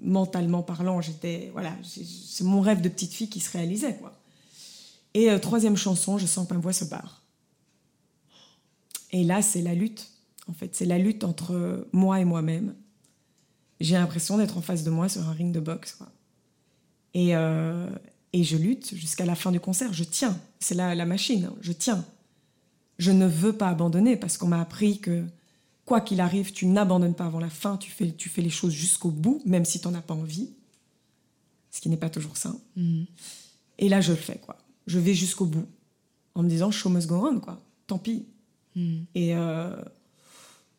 mentalement parlant, j'étais voilà, c'est mon rêve de petite fille qui se réalisait quoi. Et euh, troisième chanson, je sens que ma voix se barre. Et là, c'est la lutte. En fait, c'est la lutte entre moi et moi-même. J'ai l'impression d'être en face de moi sur un ring de boxe. Et, euh, et je lutte jusqu'à la fin du concert. Je tiens. C'est la, la machine. Je tiens. Je ne veux pas abandonner parce qu'on m'a appris que quoi qu'il arrive, tu n'abandonnes pas avant la fin. Tu fais, tu fais les choses jusqu'au bout, même si tu n'en as pas envie. Ce qui n'est pas toujours ça. Mm. Et là, je le fais, quoi je vais jusqu'au bout. En me disant, show must go on, quoi. Tant pis. Hmm. Et euh,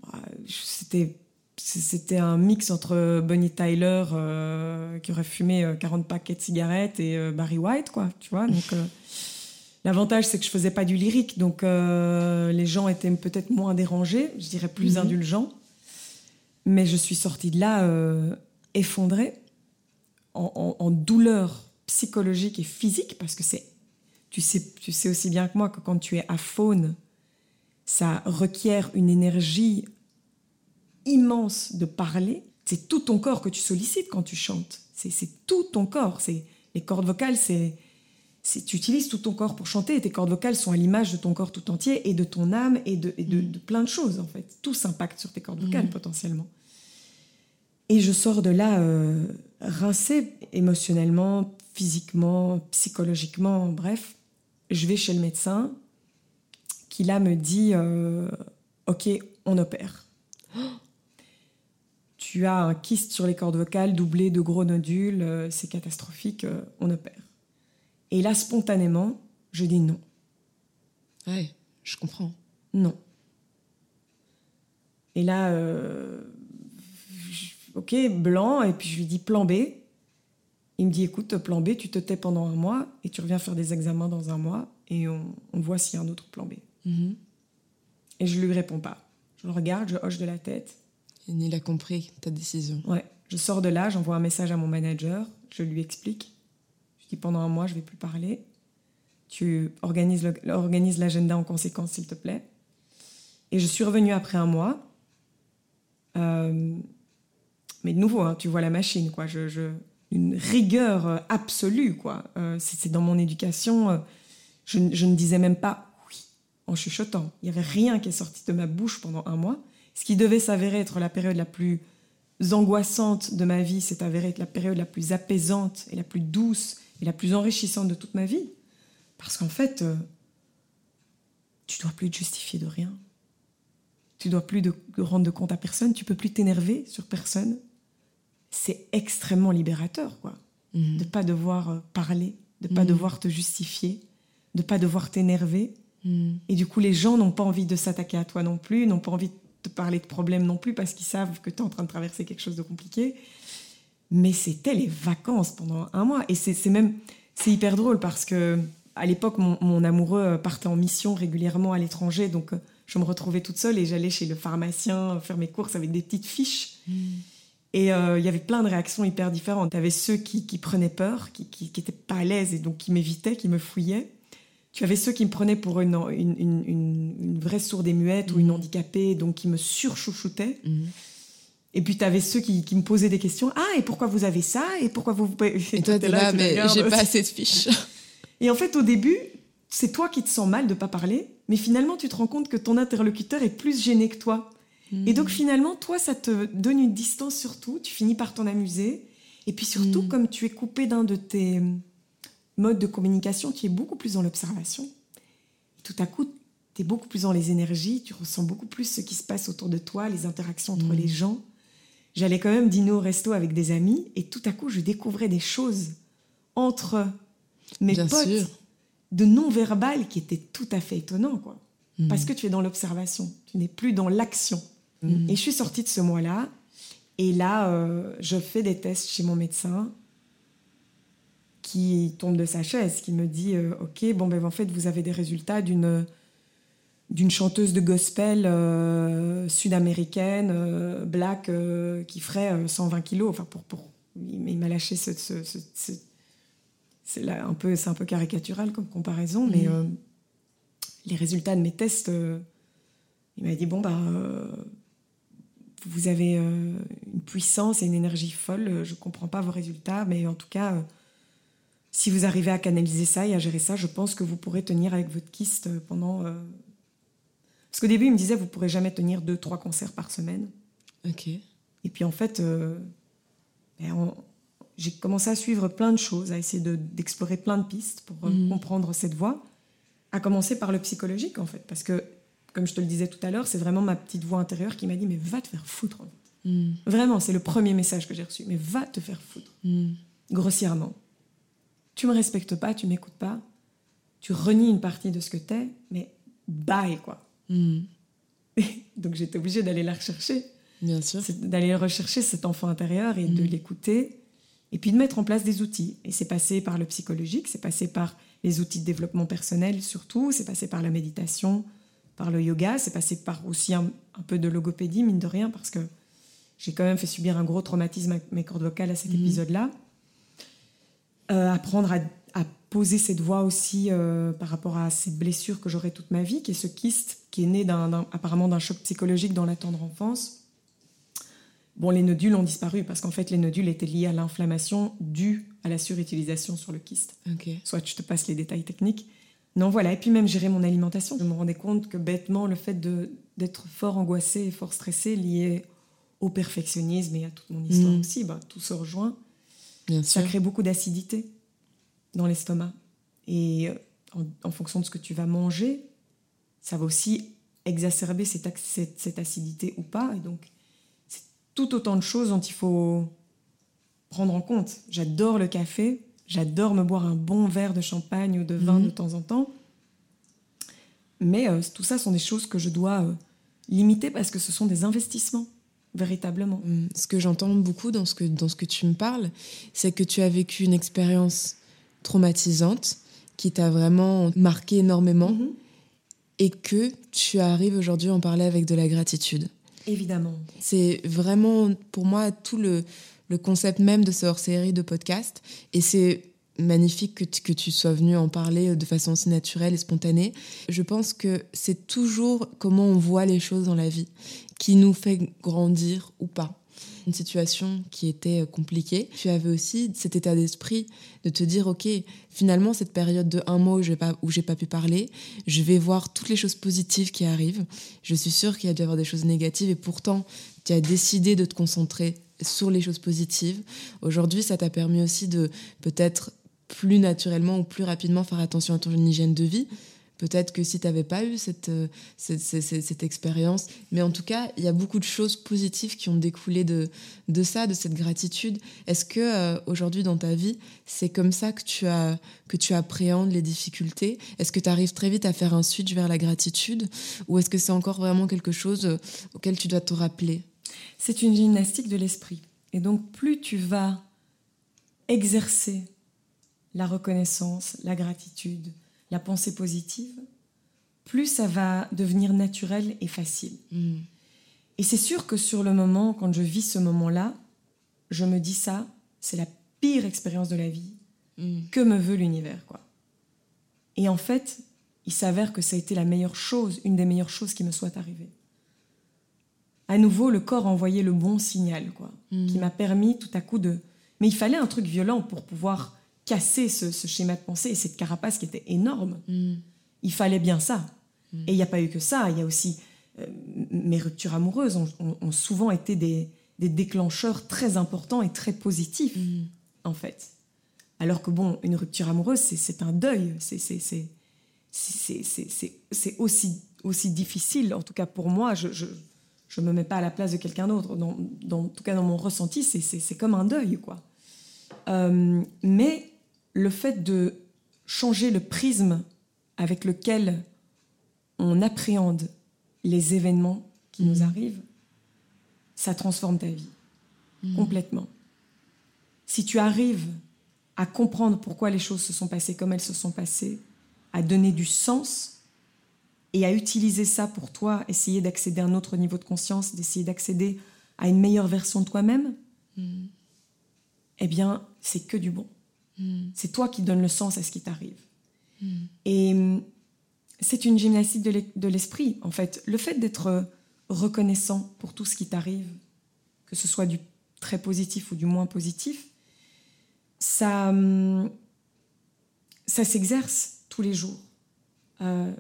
bah, c'était c'était un mix entre Bonnie Tyler euh, qui aurait fumé 40 euh, paquets de cigarettes et Barry White quoi tu vois donc l'avantage c'est que je faisais pas du lyrique donc les gens étaient peut-être moins dérangés je dirais plus hmm. indulgents mais je suis sortie de là effondrée en, en, douleur psychologique et physique parce que c'est tu sais, tu sais aussi bien que moi que quand tu es à faune, ça requiert une énergie immense de parler. C'est tout ton corps que tu sollicites quand tu chantes. C'est tout ton corps. C'est les cordes vocales, c'est tu utilises tout ton corps pour chanter et tes cordes vocales sont à l'image de ton corps tout entier et de ton âme et de, de, plein de choses en fait. Tout s'impacte sur tes cordes vocales mm. potentiellement. Et je sors de là euh, rincée émotionnellement, physiquement, psychologiquement, bref je vais chez le médecin qui là me dit euh, Ok, on opère. tu as un kyste sur les cordes vocales doublé de gros nodules, euh, c'est catastrophique, on opère. Et là, spontanément, je dis non.
Ouais, je comprends.
Non. Et là, ok, blanc, et puis je lui dis plan B. Il me dit écoute, plan B, tu te tais pendant un mois et tu reviens faire des examens dans un mois et on, voit s'il y a un autre plan B. Mhm. Et je lui réponds pas. Je le regarde, je hoche de la tête.
Il a compris ta décision.
Ouais. Je sors de là, j'envoie un message à mon manager, je lui explique. Je pendant un mois, je vais plus parler. Tu organises l'agenda en conséquence, s'il te plaît. Et je suis revenue après un mois. Euh, mais de nouveau, hein, tu vois la machine, quoi. Je, une rigueur euh, absolue, quoi. Euh, c'est dans mon éducation. je, ne disais même pas oui en chuchotant. Il n'y avait rien qui est sorti de ma bouche pendant un mois. Ce qui devait s'avérer être la période la plus angoissante de ma vie s'est avérée être la période la plus apaisante et la plus douce et la plus enrichissante de toute ma vie. Parce qu'en fait, tu euh, tu dois plus te justifier de rien. Tu dois plus de, rendre de compte à personne. Tu peux plus t'énerver sur personne. C'est extrêmement libérateur, quoi. Mhm. De pas devoir euh, parler, de pas mhm. devoir te justifier, de pas devoir t'énerver. Mhm. Et du coup, les gens n'ont pas envie de s'attaquer à toi non plus, n'ont pas envie de te parler de problèmes non plus parce qu'ils savent que tu es en train de traverser quelque chose de compliqué. Mais c'était les vacances pendant un mois. Et c'est même, c'est hyper drôle parce que à l'époque, mon, amoureux partait en mission régulièrement à l'étranger. Donc, je me retrouvais toute seule et j'allais chez le pharmacien faire mes courses avec des petites fiches. Hmm. Et euh, il y avait plein de réactions hyper différentes. Tu avais ceux qui, prenaient peur, qui n'étaient pas à l'aise et donc qui m'évitaient, qui me fouillaient tu avais ceux qui me prenaient pour une, une, une, vraie sourde et muette ou une mhm. handicapée, donc qui me surchouchoutaient. Mhm. Et puis tu avais ceux qui, qui, me posaient des questions. Ah, et pourquoi vous avez ça? Et pourquoi vous...
Et toi, t'es là, mais j'ai pas assez de fiches.
et en fait, au début, c'est toi qui te sens mal de pas parler, mais finalement, tu te rends compte que ton interlocuteur est plus gêné que toi. Et donc, mhm. finalement, toi, ça te donne une distance sur tout. Tu finis par t'en amuser. Et puis surtout, comme tu es coupé d'un de tes mode de communication, tu es beaucoup plus dans l'observation. Tout à coup, tu es beaucoup plus dans les énergies, tu ressens beaucoup plus ce qui se passe autour de toi, les interactions entre mm. les gens. J'allais quand même dîner au resto avec des amis et tout à coup, je découvrais des choses entre mes potes de non-verbal qui étaient tout à fait étonnants, quoi. Mm. Parce que tu es dans l'observation, tu n'es plus dans l'action. Mm. Et je suis sortie de ce mois-là et là, euh, je fais des tests chez mon médecin qui tombe de sa chaise, qui me dit euh, Ok, bon, ben en fait, vous avez des résultats d'une d'une chanteuse de gospel euh, sud-américaine, euh, black, qui ferait 120 kilos. Enfin, pour, pour, il m'a lâché ce, c'est un peu c'est un peu caricatural comme comparaison, mais les résultats de mes tests, il m'a dit bon bah vous avez une puissance et une énergie folle. Je comprends pas vos résultats, mais en tout cas si vous arrivez à canaliser ça et à gérer ça, je pense que vous pourrez tenir avec votre kyste pendant. Parce qu'au début, il me disait, vous pourrez jamais tenir deux, trois concerts par semaine.
Ok.
Et puis en fait, euh, ben, j'ai commencé à suivre plein de choses, à essayer d'explorer plein de pistes pour mhm. comprendre cette voie. À commencer par le psychologique, en fait. Parce que, comme je te le disais tout à l'heure, c'est vraiment ma petite voix intérieure qui m'a dit, mais va te faire foutre, en fait. Mhm. Vraiment, c'est le premier message que j'ai reçu. Mais va te faire foutre. Mhm. Grossièrement tu me respectes pas, tu m'écoutes pas, tu renies une partie de ce que t'es, mais bye quoi. Hmm. Donc j'étais obligée d'aller la rechercher.
Bien sûr.
D'aller rechercher cet enfant intérieur et de hmm. l'écouter, et puis de mettre en place des outils. Et c'est passé par le psychologique, c'est passé par les outils de développement personnel surtout, c'est passé par la méditation, par le yoga, c'est passé par aussi un, peu de logopédie, mine de rien, parce que j'ai quand même fait subir un gros traumatisme avec mes cordes vocales à cet hmm. épisode-là. Euh, apprendre à, poser cette voix aussi euh, par rapport à cette blessure que j'aurai toute ma vie, qui est ce kyste qui est né apparemment d'un choc psychologique dans la tendre enfance. Bon, les nodules ont disparu parce qu'en fait, les nodules étaient liés à l'inflammation due à la surutilisation sur le kyste. Soit je te passe les détails techniques. Non, voilà. Et puis même gérer mon alimentation. Je me rendais compte que bêtement, le fait d'être fort angoissé et fort stressé lié au perfectionnisme et à toute mon histoire mmh. aussi, bah, tout se rejoint ça crée beaucoup d'acidité dans l'estomac. Et euh, en, fonction de ce que tu vas manger, ça va aussi exacerber cette, cette, acidité ou pas. Et donc, c'est tout autant de choses dont il faut prendre en compte. J'adore le café, j'adore me boire un bon verre de champagne ou de vin mhm. de temps en temps. Mais euh, tout ça sont des choses que je dois euh, limiter parce que ce sont des investissements véritablement.
Mm. Ce que j'entends beaucoup dans ce que, dans ce que tu me parles, c'est que tu as vécu une expérience traumatisante qui t'a vraiment marqué énormément mm-hmm. Et que tu arrives aujourd'hui à en parler avec de la gratitude.
Évidemment.
C'est vraiment pour moi tout le, le concept même de ce hors-série de podcast. Et c'est magnifique que tu, que tu sois venu en parler de façon aussi naturelle et spontanée. Je pense que c'est toujours comment on voit les choses dans la vie qui nous fait grandir ou pas une situation qui était compliquée, tu avais aussi cet état d'esprit de te dire, OK, finalement, cette période de un mois où je n'ai pas, j'ai pas pu parler, je vais voir toutes les choses positives qui arrivent. Je suis sûre qu'il y a dû y avoir des choses négatives et pourtant, tu as décidé de te concentrer sur les choses positives. Aujourd'hui, ça t'a permis aussi de peut-être plus naturellement ou plus rapidement faire attention à ton hygiène de vie. Peut-être que si tu n'avais pas eu cette, euh, cette, cette, expérience, mais en tout cas, il y a beaucoup de choses positives qui ont découlé de, de ça, de cette gratitude. Est-ce que euh, aujourd'hui dans ta vie, c'est comme ça que tu, as, que tu appréhendes les difficultés? Est-ce que tu arrives très vite à faire un switch vers la gratitude? Ou est-ce que c'est encore vraiment quelque chose euh, auquel tu dois te rappeler?
C'est une gymnastique de l'esprit. Et donc, plus tu vas exercer la reconnaissance, la gratitude, la pensée positive, plus ça va devenir naturel et facile.
Mm.
Et c'est sûr que sur le moment, quand je vis ce moment-là, je me dis ça, c'est la pire expérience de la vie.
Mm.
Que me veut l'univers, quoi Et en fait, il s'avère que ça a été la meilleure chose, une des meilleures choses qui me soit arrivée. À nouveau, le corps a envoyé le bon signal, quoi,
Mm.
qui m'a permis tout à coup de. Mais il fallait un truc violent pour pouvoir casser ce, ce schéma de pensée et cette carapace qui était énorme.
Mm.
Il fallait bien ça. Et il n'y a pas eu que ça. Il y a aussi euh, mes ruptures amoureuses ont, ont- ont souvent été des, des déclencheurs très importants et très positifs,
Mm.
en fait. Alors que bon, une rupture amoureuse, c'est- un deuil. C'est aussi, aussi difficile, en tout cas pour moi. Je je, je me mets pas à la place de quelqu'un d'autre. Dans, dans- en tout cas, dans mon ressenti, c'est- c'est c'est comme un deuil, quoi. Euh, mais le fait de changer le prisme avec lequel on appréhende les événements qui nous arrivent, ça transforme ta vie complètement. Si tu arrives à comprendre pourquoi les choses se sont passées comme elles se sont passées, à donner du sens et à utiliser ça pour toi, essayer d'accéder à un autre niveau de conscience, d'essayer d'accéder à une meilleure version de toi-même,
Mm.
eh bien, c'est que du bon.
Mm.
C'est toi qui donnes le sens à ce qui t'arrive.
Mm.
Et hum, c'est une gymnastique de l'esprit, en fait. Le fait d'être reconnaissant pour tout ce qui t'arrive, que ce soit du très positif ou du moins positif, ça, hum, ça s'exerce tous les jours. Euh,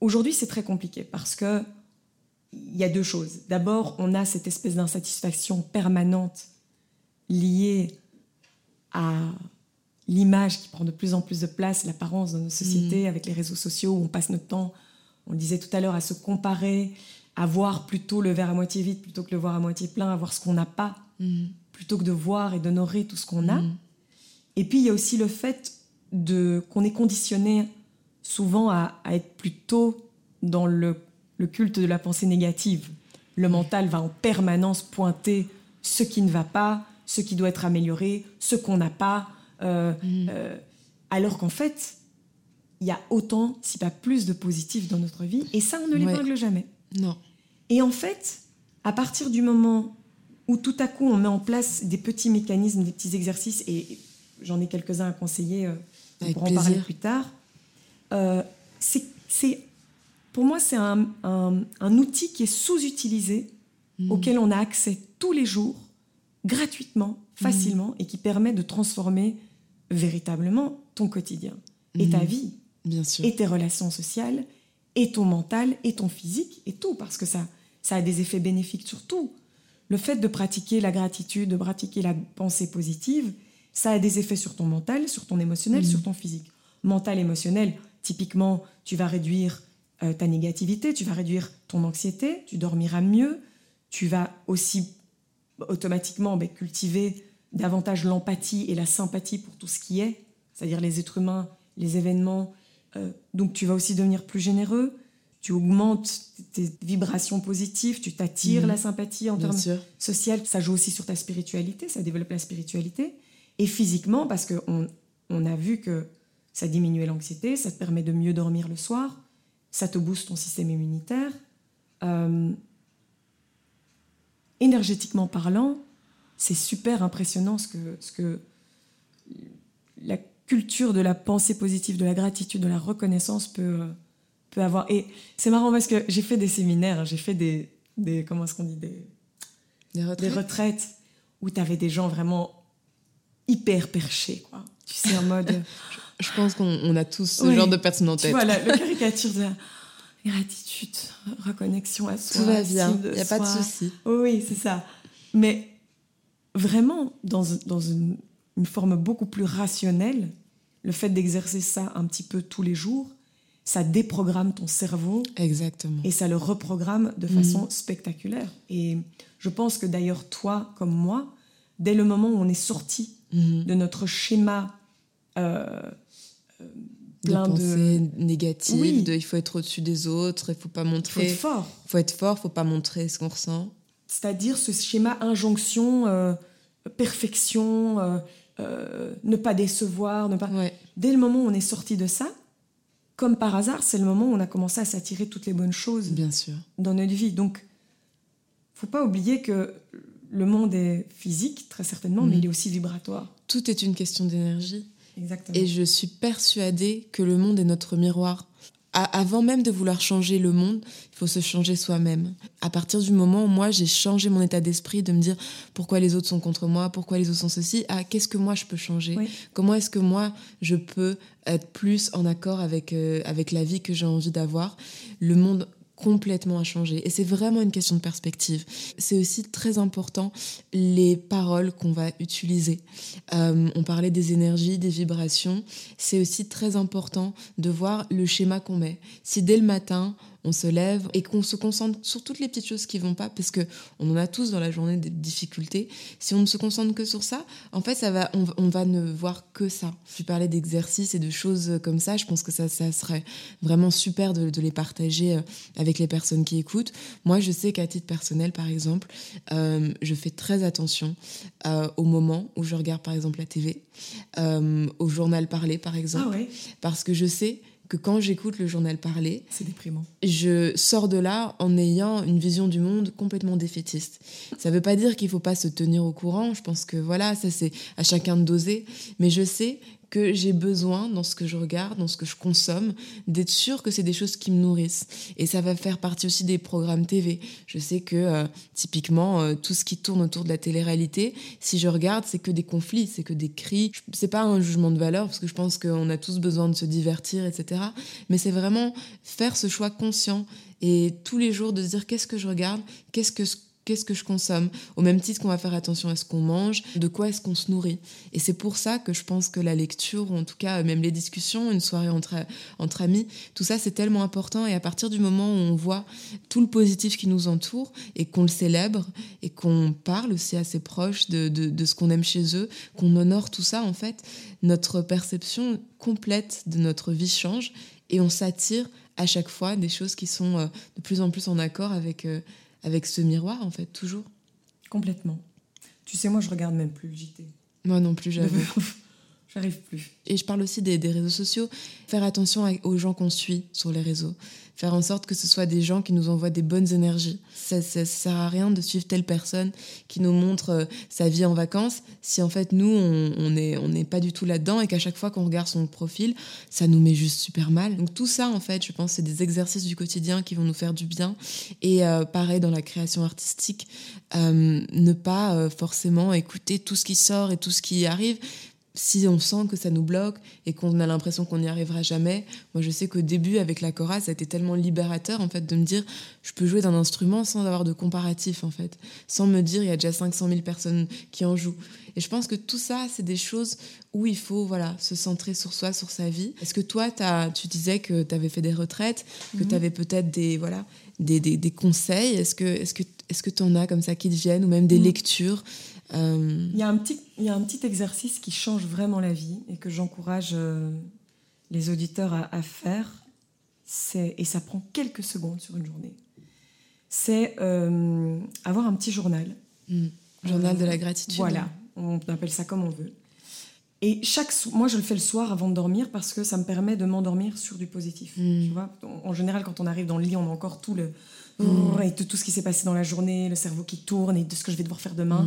Aujourd'hui, c'est très compliqué parce que il y a deux choses. D'abord, on a cette espèce d'insatisfaction permanente liée à l'image qui prend de plus en plus de place, l'apparence dans nos sociétés, avec les réseaux sociaux où on passe notre temps, on le disait tout à l'heure, à se comparer, à voir plutôt le verre à moitié vide plutôt que le voir à moitié plein, à voir ce qu'on n'a pas,
Mm.
plutôt que de voir et d'honorer tout ce qu'on a.
Mm.
Et puis il y a aussi le fait de qu'on est conditionné souvent à, à être plutôt dans le, le culte de la pensée négative. Le mental va en permanence pointer ce qui ne va pas, ce qui doit être amélioré, ce qu'on n'a pas, euh,
Mm.
euh, alors qu'en fait, il y a autant, si pas plus, de positifs dans notre vie, et ça, on ne
Ouais.
l'épingle jamais.
Non.
Et en fait, à partir du moment où tout à coup on met en place des petits mécanismes, des petits exercices, et j'en ai quelques-uns à conseiller, euh, on pourra en parler plus tard, euh, c'est, pour moi c'est un, un- un outil qui est sous-utilisé,
Mm.
auquel on a accès tous les jours, gratuitement, facilement, et qui permet de transformer véritablement ton quotidien et ta
Mhm.
vie
Bien sûr.
et tes relations sociales, et ton mental, et ton physique, et tout, parce que ça, ça a des effets bénéfiques sur tout. Le fait de pratiquer la gratitude, de pratiquer la pensée positive, ça a des effets sur ton mental, sur ton émotionnel,
Mhm.
sur ton physique. Mental, émotionnel, typiquement, tu vas réduire euh, ta négativité, tu vas réduire ton anxiété, tu dormiras mieux, tu vas aussi automatiquement ben, cultiver davantage l'empathie et la sympathie pour tout ce qui est, c'est-à-dire les êtres humains, les événements. Euh, donc tu vas aussi devenir plus généreux, tu augmentes tes vibrations positives, tu t'attires
Mhm.
la sympathie en
Bien
termes social. Ça joue aussi sur ta spiritualité, ça développe la spiritualité. Et physiquement, parce qu'on on a vu que ça diminuait l'anxiété, ça te permet de mieux dormir le soir, ça te booste ton système immunitaire. Euh, énergétiquement parlant, c'est super impressionnant ce que, ce que la culture de la pensée positive, de la gratitude, de la reconnaissance peut, peut avoir. Et c'est marrant parce que j'ai fait des séminaires, j'ai fait des, des comment est-ce qu'on dit des,
des retraites,
des retraites? où tu avais des gens vraiment hyper perchés, quoi. Tu sais, en mode.
Je pense qu'on a tous ce genre de personnes en tête.
Tu vois, la, caricature de la gratitude, reconnexion à soi.
Tout va bien, il n'y a pas de souci.
oui, c'est ça. Mais vraiment, dans, dans une, une forme beaucoup plus rationnelle, le fait d'exercer ça un petit peu tous les jours, ça déprogramme ton cerveau.
Exactement.
Et ça le reprogramme de façon mhm. spectaculaire. Et je pense que d'ailleurs, toi comme moi, dès le moment où on est sorti mhm. de notre schéma euh,
plein de pensées négatives, de il faut être au-dessus des autres, il faut pas montrer.
Il faut être fort.
Il faut être fort, faut pas montrer ce qu'on ressent.
C'est-à-dire ce schéma injonction, euh, perfection, euh, ne pas décevoir, ne pas. Dès le moment où on est sorti de ça, comme par hasard, c'est le moment où on a commencé à s'attirer toutes les bonnes choses
Bien sûr.
dans notre vie. Donc, faut pas oublier que le monde est physique, très certainement, mais mm. il est aussi vibratoire.
Tout est une question d'énergie.
Exactement.
Et je suis persuadée que le monde est notre miroir avant même de vouloir changer le monde, il faut se changer soi-même. À partir du moment où moi j'ai changé mon état d'esprit, de me dire pourquoi les autres sont contre moi, pourquoi les autres sont ceci, ah qu'est-ce que moi je peux changer? Comment est-ce que moi je peux être plus en accord avec euh, avec la vie que j'ai envie d'avoir? Le monde complètement à changer. Et c'est vraiment une question de perspective. C'est aussi très important les paroles qu'on va utiliser. Euh, on parlait des énergies, des vibrations. C'est aussi très important de voir le schéma qu'on met. Si dès le matin, on se lève et qu'on se concentre sur toutes les petites choses qui vont pas, parce que on en a tous dans la journée des difficultés. Si on ne se concentre que sur ça, en fait, ça va, on, va ne voir que ça. Je parlais d'exercices et de choses comme ça. Je pense que ça, ça serait vraiment super de, les partager euh, avec les personnes qui écoutent. Moi, je sais qu'à titre personnel, par exemple, euh, je fais très attention euh, au moment où je regarde, par exemple, la TV, au journal parlé, par exemple,
ah
parce que je sais que quand j'écoute le journal parler,
c'est déprimant.
Je sors de là en ayant une vision du monde complètement défaitiste. Ça ne veut pas dire qu'il ne faut pas se tenir au courant. Je pense que voilà, ça c'est à chacun de doser. Mais je sais que j'ai besoin dans ce que je regarde, dans ce que je consomme, d'être sûr que c'est des choses qui me nourrissent. Et ça va faire partie aussi des programmes TV. Je sais que euh, typiquement euh, tout ce qui tourne autour de la télé-réalité, si je regarde, c'est que des conflits, c'est que des cris. C'est pas un jugement de valeur parce que je pense qu'on a tous besoin de se divertir, etc. Mais c'est vraiment faire ce choix conscient et tous les jours de se dire qu'est-ce que je regarde, qu'est-ce que qu'est-ce que je consomme, au même titre qu'on va faire attention à ce qu'on mange, de quoi est-ce qu'on se nourrit. Et c'est pour ça que je pense que la lecture, ou en tout cas même les discussions, une soirée entre, entre amis, tout ça c'est tellement important. Et à partir du moment où on voit tout le positif qui nous entoure et qu'on le célèbre et qu'on parle aussi à ses proches de, de, ce qu'on aime chez eux, qu'on honore tout ça, en fait, notre perception complète de notre vie change et on s'attire à chaque fois des choses qui sont euh, de plus en plus en accord avec euh, avec ce miroir, en fait, toujours.
Complètement. Tu sais, moi, je regarde même plus le JT.
Moi non plus, j'avoue.
J'arrive plus.
Et je parle aussi des, réseaux sociaux. Faire attention aux gens qu'on suit sur les réseaux. Faire en sorte que ce soit des gens qui nous envoient des bonnes énergies. Ça, ça, sert à rien de suivre telle personne qui nous montre euh, sa vie en vacances si en fait nous, on n'est pas du tout là-dedans et qu'à chaque fois qu'on regarde son profil, ça nous met juste super mal. Donc tout ça, en fait, je pense, c'est des exercices du quotidien qui vont nous faire du bien. Et euh, pareil dans la création artistique, euh, ne pas forcément écouter tout ce qui sort et tout ce qui arrive si on sent que ça nous bloque et qu'on a l'impression qu'on n'y arrivera jamais, moi je sais qu'au début avec la chorale ça a été tellement libérateur en fait de me dire je peux jouer d'un instrument sans avoir de comparatif en fait, sans me dire il y a déjà 500 000 personnes qui en jouent. Et je pense que tout ça c'est des choses où il faut voilà se centrer sur soi, sur sa vie. Est-ce que toi as, tu disais que tu avais fait des retraites, que mhm. tu avais peut-être des voilà des, des, conseils Est-ce que est-ce que est-ce que tu en as comme ça qui te viennent ou même des mhm. lectures
euh, il, y a un petit, il y a un petit exercice qui change vraiment la vie et que j'encourage euh, les auditeurs à, faire. Et ça prend quelques secondes sur une journée. C'est euh, avoir un petit journal.
Hmm. Journal de la gratitude.
Voilà, on appelle ça comme on veut. Et chaque, moi, je le fais le soir avant de dormir parce que ça me permet de m'endormir sur du positif.
Mm.
Tu vois, en général, quand on arrive dans le lit, on a encore tout le
Mm.
et de tout ce qui s'est passé dans la journée, le cerveau qui tourne et de ce que je vais devoir faire demain.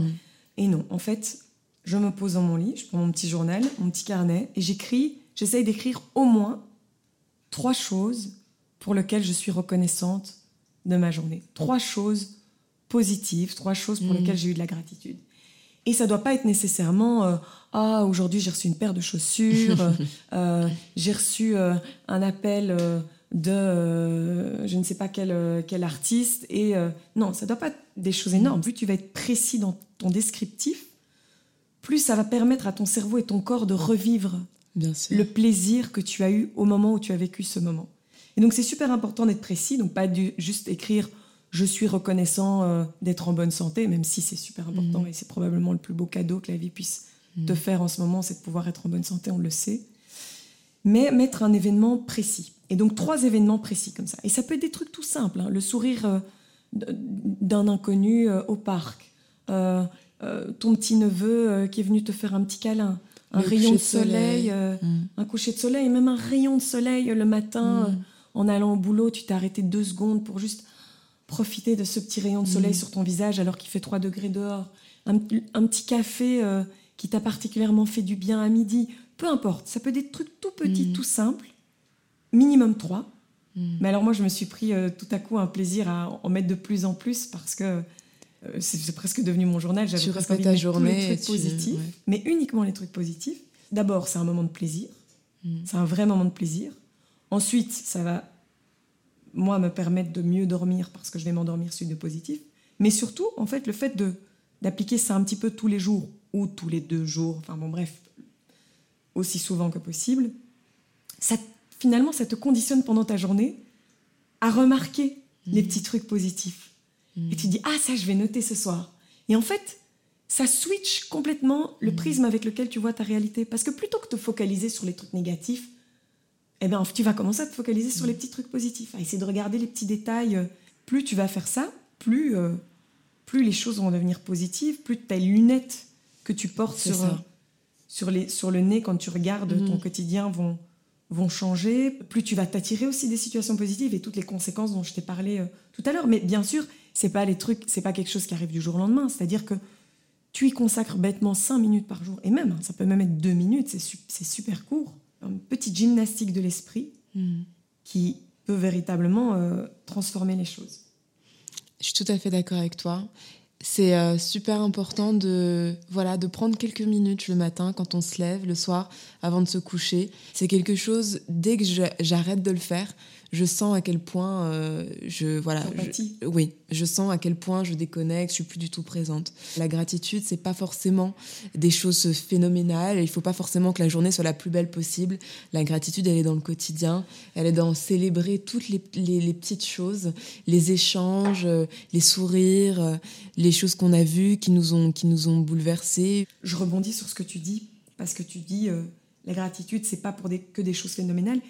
Et non, en fait, je me pose dans mon lit, je prends mon petit journal, mon petit carnet et j'écris. J'essaye d'écrire au moins trois choses pour lesquelles je suis reconnaissante de ma journée. Trois choses positives, trois choses pour
Mm.
lesquelles j'ai eu de la gratitude. Et ça doit pas être nécessairement euh, ah aujourd'hui j'ai reçu une paire de chaussures, euh, euh, j'ai reçu euh, un appel de euh, je ne sais pas quel, euh, quel artiste et euh, non ça doit pas être des choses énormes. Plus tu vas être précis dans ton descriptif, plus ça va permettre à ton cerveau et ton corps de revivre
Bien sûr.
le plaisir que tu as eu au moment où tu as vécu ce moment. Et donc c'est super important d'être précis, donc pas du- juste écrire je suis reconnaissant euh, d'être en bonne santé, même si c'est super important et c'est probablement le plus beau cadeau que la vie puisse te faire en ce moment, c'est de pouvoir être en bonne santé, on le sait. Mais mettre un événement précis. Et donc trois événements précis comme ça. Et ça peut être des trucs tout simples. hein. Le sourire euh, d'un inconnu euh, au parc. Euh, euh, ton petit neveu qui est venu te faire un petit câlin. Un
Le
rayon de
soleil.
soleil. euh,
Mm.
un coucher de soleil, même un rayon de soleil le matin,
Mm.
en allant au boulot, tu t'es arrêté deux secondes pour juste profiter de ce petit rayon de soleil
Mm.
sur ton visage alors qu'il fait 3 degrés dehors. Un, un petit café qui t'a particulièrement fait du bien à midi. Peu importe, ça peut être des trucs tout petits,
Mm.
tout simples, minimum 3.
Mm.
Mais alors moi, je me suis pris euh, tout à coup un plaisir à en mettre de plus en plus parce que euh, c'est presque devenu mon journal. J'avais presque envie de
ta
tous
journée
les trucs
tu-
positifs,
ouais.
mais uniquement les trucs positifs. D'abord, c'est un moment de plaisir.
Mm.
C'est un vrai moment de plaisir. Ensuite, ça va, moi, me permettre de mieux dormir parce que je vais m'endormir sur du positif. Mais surtout, en fait, le fait de d'appliquer ça un petit peu tous les jours ou tous les deux jours, enfin bon, bref, aussi souvent que possible, ça, finalement, ça te conditionne pendant ta journée à remarquer les petits trucs positifs. Et tu te dis, ah, ça, je vais noter ce soir. Et en fait, ça switch complètement le prisme avec lequel tu vois ta réalité. Parce que plutôt que de te focaliser sur les trucs négatifs, eh ben, tu vas commencer à te focaliser sur les petits trucs positifs, à essayer de regarder les petits détails. Plus tu vas faire ça, plus, euh, plus les choses vont devenir positives, plus tes lunettes que tu portes sur,
ça.
Sur, les, sur le nez quand tu regardes
Mhm.
ton quotidien vont, vont changer, plus tu vas t'attirer aussi des situations positives et toutes les conséquences dont je t'ai parlé euh, tout à l'heure. Mais bien sûr, c'est pas les trucs, c'est pas quelque chose qui arrive du jour au lendemain. C'est-à-dire que tu y consacres bêtement 5 minutes par jour, et même, hein, ça peut même être 2 minutes, c'est su- c'est super court. Une petite gymnastique de l'esprit
Mm.
qui peut véritablement euh, transformer les choses.
Je suis tout à fait d'accord avec toi. C'est euh, super important de voilà de prendre quelques minutes le matin quand on se lève, le soir avant de se coucher. C'est quelque chose dès que j'arrête de le faire, je sens à quel point euh, je voilà je- oui, je sens à quel point je déconnecte, je suis plus du tout présente. La gratitude, c'est pas forcément des choses phénoménales. Il faut pas forcément que la journée soit la plus belle possible. La gratitude, elle est dans le quotidien. Elle est dans célébrer toutes les, les- les petites choses, les échanges, euh, les sourires, euh, les choses qu'on a vues qui nous ont qui nous ont bouleversés.
Je rebondis sur ce que tu dis, parce que tu dis euh, la gratitude, c'est pas pour des, que des choses phénoménales.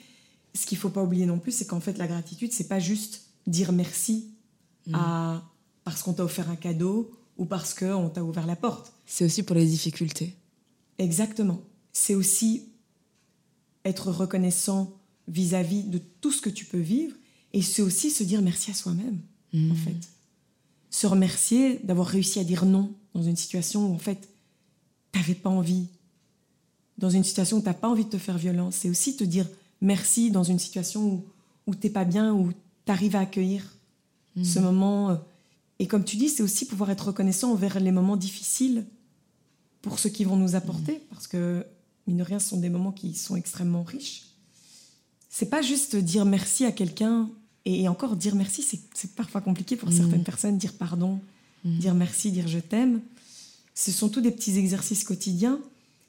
Ce qu'il faut pas oublier non plus, c'est qu'en fait, la gratitude, c'est pas juste dire merci à, parce qu'on t'a offert un cadeau ou parce qu'on t'a ouvert la porte.
C'est aussi pour les difficultés.
Exactement. C'est aussi être reconnaissant vis-à-vis de tout ce que tu peux vivre et c'est aussi se dire merci à soi-même,
Mm.
en fait. Se remercier d'avoir réussi à dire non dans une situation où, en fait, t'avais pas envie. Dans une situation où t'as pas envie de te faire violence. C'est aussi te dire merci dans une situation où, où t'es pas bien, où t'arrives à accueillir ce moment. euh, Et comme tu dis, c'est aussi pouvoir être reconnaissant envers les moments difficiles pour ce qu'ils vont nous apporter, parce que, mine de rien, ce sont des moments qui sont extrêmement riches. C'est pas juste dire merci à quelqu'un, et, encore dire merci, c'est parfois compliqué pour
Mhm.
certaines personnes, dire pardon, dire merci, dire je t'aime. Ce sont tous des petits exercices quotidiens.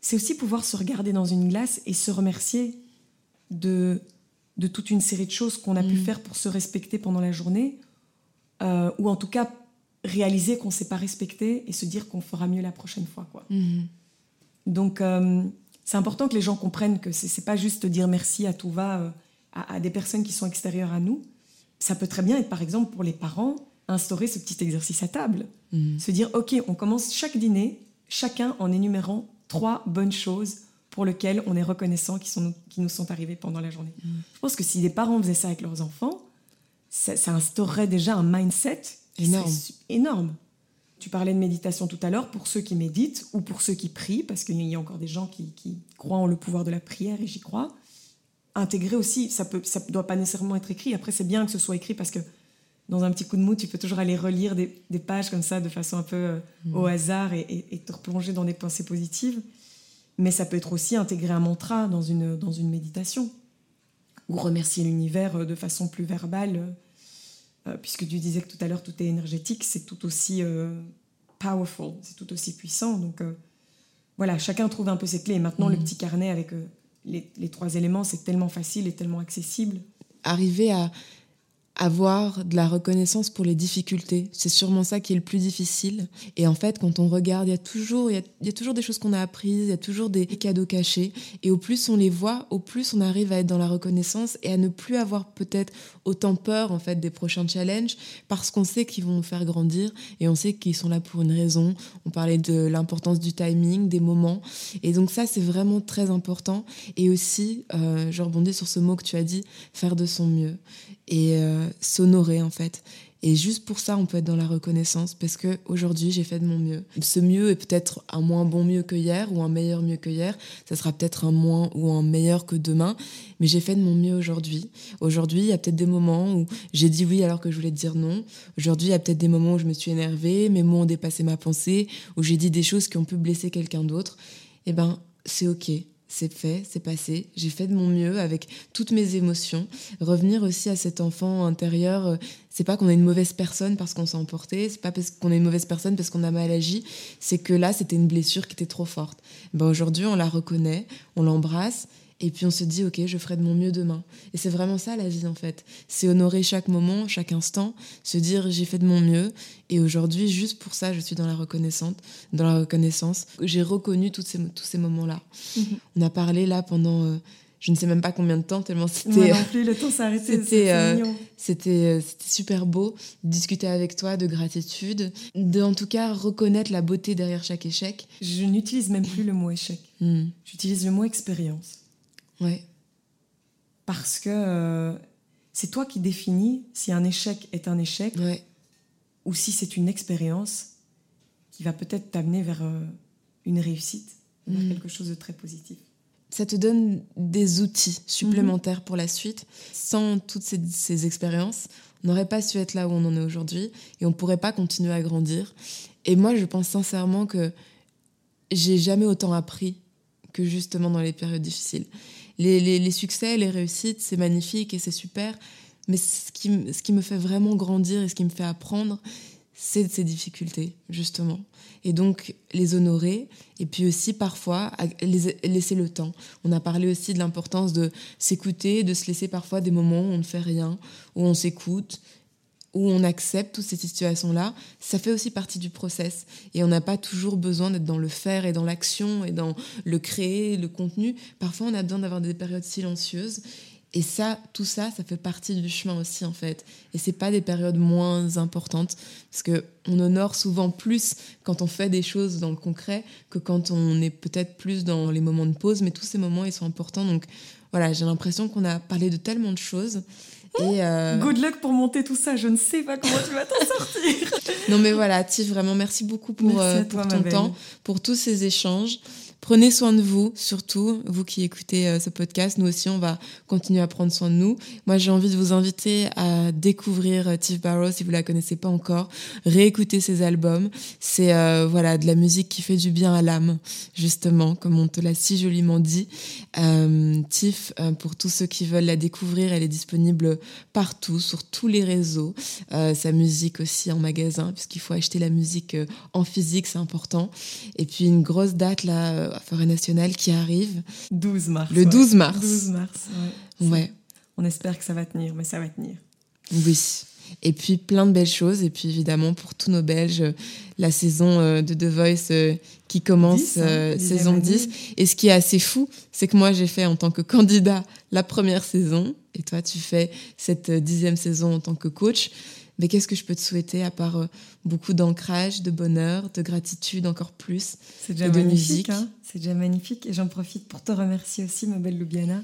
C'est aussi pouvoir se regarder dans une glace et se remercier de, de toute une série de choses qu'on a pu
Mhm.
faire pour se respecter pendant la journée, euh, ou en tout cas réaliser qu'on ne s'est pas respecté et se dire qu'on fera mieux la prochaine fois. Quoi.
Mhm.
Donc, euh, c'est important que les gens comprennent que c'est pas juste dire merci à tout va euh, à, à des personnes qui sont extérieures à nous. Ça peut très bien être, par exemple, pour les parents, instaurer ce petit exercice à table.
Mhm.
Se dire, OK, on commence chaque dîner, chacun en énumérant trois bonnes choses pour lesquels on est reconnaissant qui, sont, qui nous sont arrivés pendant la journée. Je pense que si les parents faisaient ça avec leurs enfants, ça, ça instaurerait déjà un mindset
énorme.
énorme. Tu parlais de méditation tout à l'heure pour ceux qui méditent ou pour ceux qui prient, parce qu'il y a encore des gens qui, qui, croient en le pouvoir de la prière et j'y crois. Intégrer aussi, ça ne ça doit pas nécessairement être écrit. Après, c'est bien que ce soit écrit parce que dans un petit coup de mou, tu peux toujours aller relire des, des pages comme ça de façon un peu euh, mmh. au hasard et, et, et, te replonger dans des pensées positives. Mais ça peut être aussi intégrer un mantra dans une, dans une méditation ou remercier l'univers euh, de façon plus verbale euh, puisque tu disais que tout à l'heure tout est énergétique, c'est tout aussi euh, powerful, c'est tout aussi puissant. Donc euh, voilà, chacun trouve un peu ses clés. Et maintenant, le mhm. petit carnet avec les, les, trois éléments, c'est tellement facile et tellement accessible.
Arriver à, avoir de la reconnaissance pour les difficultés. C'est sûrement ça qui est le plus difficile. Et en fait, quand on regarde, il y a toujours, il y a, toujours des choses qu'on a apprises, il y a toujours des cadeaux cachés. Et au plus on les voit, au plus on arrive à être dans la reconnaissance et à ne plus avoir peut-être autant peur en fait des prochains challenges parce qu'on sait qu'ils vont nous faire grandir et on sait qu'ils sont là pour une raison. On parlait de l'importance du timing, des moments. Et donc ça, c'est vraiment très important. Et aussi, euh, je rebondis sur ce mot que tu as dit, faire de son mieux et euh, s'honorer en fait. Et juste pour ça, on peut être dans la reconnaissance parce que aujourd'hui, j'ai fait de mon mieux. Ce mieux est peut-être un moins bon mieux que hier ou un meilleur mieux que hier. Ça sera peut-être un moins ou un meilleur que demain, mais j'ai fait de mon mieux aujourd'hui. Aujourd'hui, il y a peut-être des moments où j'ai dit oui alors que je voulais dire non. Aujourd'hui, il y a peut-être des moments où je me suis énervée, mes mots ont dépassé ma pensée, où j'ai dit des choses qui ont pu blesser quelqu'un d'autre. Eh ben, c'est ok c'est fait, c'est passé, j'ai fait de mon mieux avec toutes mes émotions. Revenir aussi à cet enfant intérieur, euh, c'est pas qu'on est une mauvaise personne parce qu'on s'est emporté, c'est pas parce qu'on est une mauvaise personne parce qu'on a mal agi, c'est que là c'était une blessure qui était trop forte. Ben aujourd'hui on la reconnaît, on l'embrasse et puis on se dit, ok, je ferai de mon mieux demain. Et c'est vraiment ça la vie en fait. C'est honorer chaque moment, chaque instant, se dire j'ai fait de mon mieux. Et aujourd'hui, juste pour ça, je suis dans la reconnaissance. Dans la reconnaissance, j'ai reconnu toutes ces, tous ces moments-là. Mhm. On a parlé là pendant, euh, je ne sais même pas combien de temps, tellement c'était.
Moi non plus, le temps s'est arrêté. C'était, euh,
c'était, euh, c'était super beau de discuter avec toi de gratitude, de en tout cas reconnaître la beauté derrière chaque échec.
Je n'utilise même plus le mot échec. Hmm. J'utilise le mot expérience.
Ouais.
Parce que euh, c'est toi qui définis si un échec est un échec ou si c'est une expérience qui va peut-être t'amener vers euh, une réussite, vers mm. quelque chose de très positif.
Ça te donne des outils supplémentaires pour la suite. Sans toutes ces, ces expériences, on n'aurait pas su être là où on en est aujourd'hui et on ne pourrait pas continuer à grandir. Et moi, je pense sincèrement que j'ai jamais autant appris que justement dans les périodes difficiles les, succès, les réussites, c'est magnifique et c'est super. Mais ce qui, me fait vraiment grandir et ce qui me fait apprendre, c'est ces difficultés, justement. Et donc, les honorer. Et puis aussi, parfois, les, laisser le temps. On a parlé aussi de l'importance de s'écouter, de se laisser parfois des moments où on ne fait rien, où on s'écoute, où on accepte toutes ces situations-là, ça fait aussi partie du process. Et on n'a pas toujours besoin d'être dans le faire et dans l'action et dans le créer, le contenu. Parfois, on a besoin d'avoir des périodes silencieuses. Et ça, tout ça, ça fait partie du chemin aussi, en fait. Et c'est pas des périodes moins importantes, parce que on honore souvent plus quand on fait des choses dans le concret que quand on est peut-être plus dans les moments de pause. Mais tous ces moments, ils sont importants. Donc voilà, j'ai l'impression qu'on a parlé de tellement de choses.
Et euh, Good luck pour monter tout ça. Je ne sais pas comment tu vas t'en sortir.
non, mais voilà, Tiff, vraiment, merci beaucoup pour, euh, pour ton temps, pour tous ces échanges. Prenez soin de vous, surtout vous qui écoutez euh, ce podcast. Nous aussi, on va continuer à prendre soin de nous. Moi, j'ai envie de vous inviter à découvrir euh, Tiff Barrow si vous la connaissez pas encore. Réécouter ses albums. C'est euh, voilà de la musique qui fait du bien à l'âme, justement, comme on te l'a si joliment dit. Euh, Tiff, pour tous ceux qui veulent la découvrir, elle est disponible partout, sur tous les réseaux. sa musique aussi en magasin, puisqu'il faut acheter la musique en physique, c'est important. Et puis une grosse date là à Forêt Nationale qui arrive.
12 mars.
Le 12 mars.
12 mars,
ouais. ouais.
On espère que ça va tenir, mais ça va tenir.
Oui. Et puis plein de belles choses. Et puis évidemment, pour tous nos Belges, la saison euh, de The Voice euh, qui commence, hein, euh, saison 10. Et ce qui est assez fou, c'est que moi, j'ai fait en tant que candidat la première saison. Et toi, tu fais cette dixième saison en tant que coach. Mais qu'est-ce que je peux te souhaiter à part beaucoup d'ancrage, de bonheur, de gratitude encore plus
C'est déjà magnifique. Hein. C'est déjà magnifique. Et j'en profite pour te remercier aussi, ma belle Lubiana,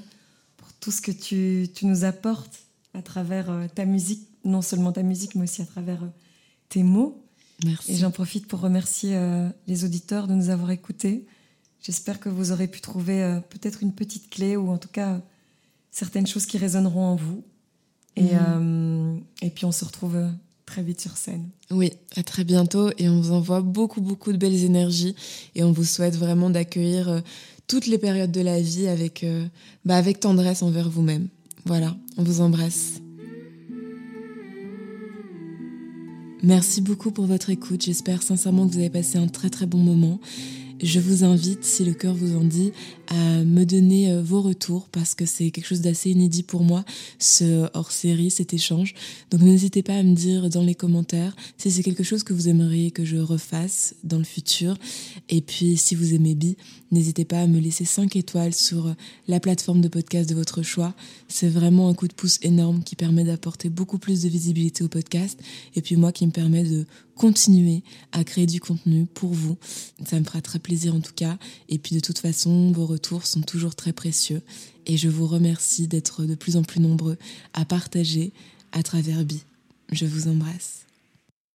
pour tout ce que tu, tu nous apportes à travers ta musique, non seulement ta musique, mais aussi à travers tes mots.
Merci.
Et j'en profite pour remercier les auditeurs de nous avoir écoutés. J'espère que vous aurez pu trouver peut-être une petite clé ou en tout cas certaines choses qui résonneront en vous. Et, mhm. euh, et puis on se retrouve euh, très vite sur scène.
Oui, à très bientôt et on vous envoie beaucoup beaucoup de belles énergies et on vous souhaite vraiment d'accueillir euh, toutes les périodes de la vie avec, bah avec tendresse envers vous-même. Voilà, on vous embrasse. Merci beaucoup pour votre écoute. J'espère sincèrement que vous avez passé un très très bon moment. Je vous invite, si le cœur vous en dit, à me donner euh, vos retours parce que c'est quelque chose d'assez inédit pour moi, ce hors-série, cet échange. Donc n'hésitez pas à me dire dans les commentaires si c'est quelque chose que vous aimeriez que je refasse dans le futur. Et puis si vous aimez Bi, n'hésitez pas à me laisser 5 étoiles sur la plateforme de podcast de votre choix. C'est vraiment un coup de pouce énorme qui permet d'apporter beaucoup plus de visibilité au podcast et puis moi qui me permet de continuer à créer du contenu pour vous. Ça me fera très plaisir en tout cas. Et puis de toute façon, vos retours sont toujours très précieux. Et je vous remercie d'être de plus en plus nombreux à partager à travers Bi. Je vous embrasse.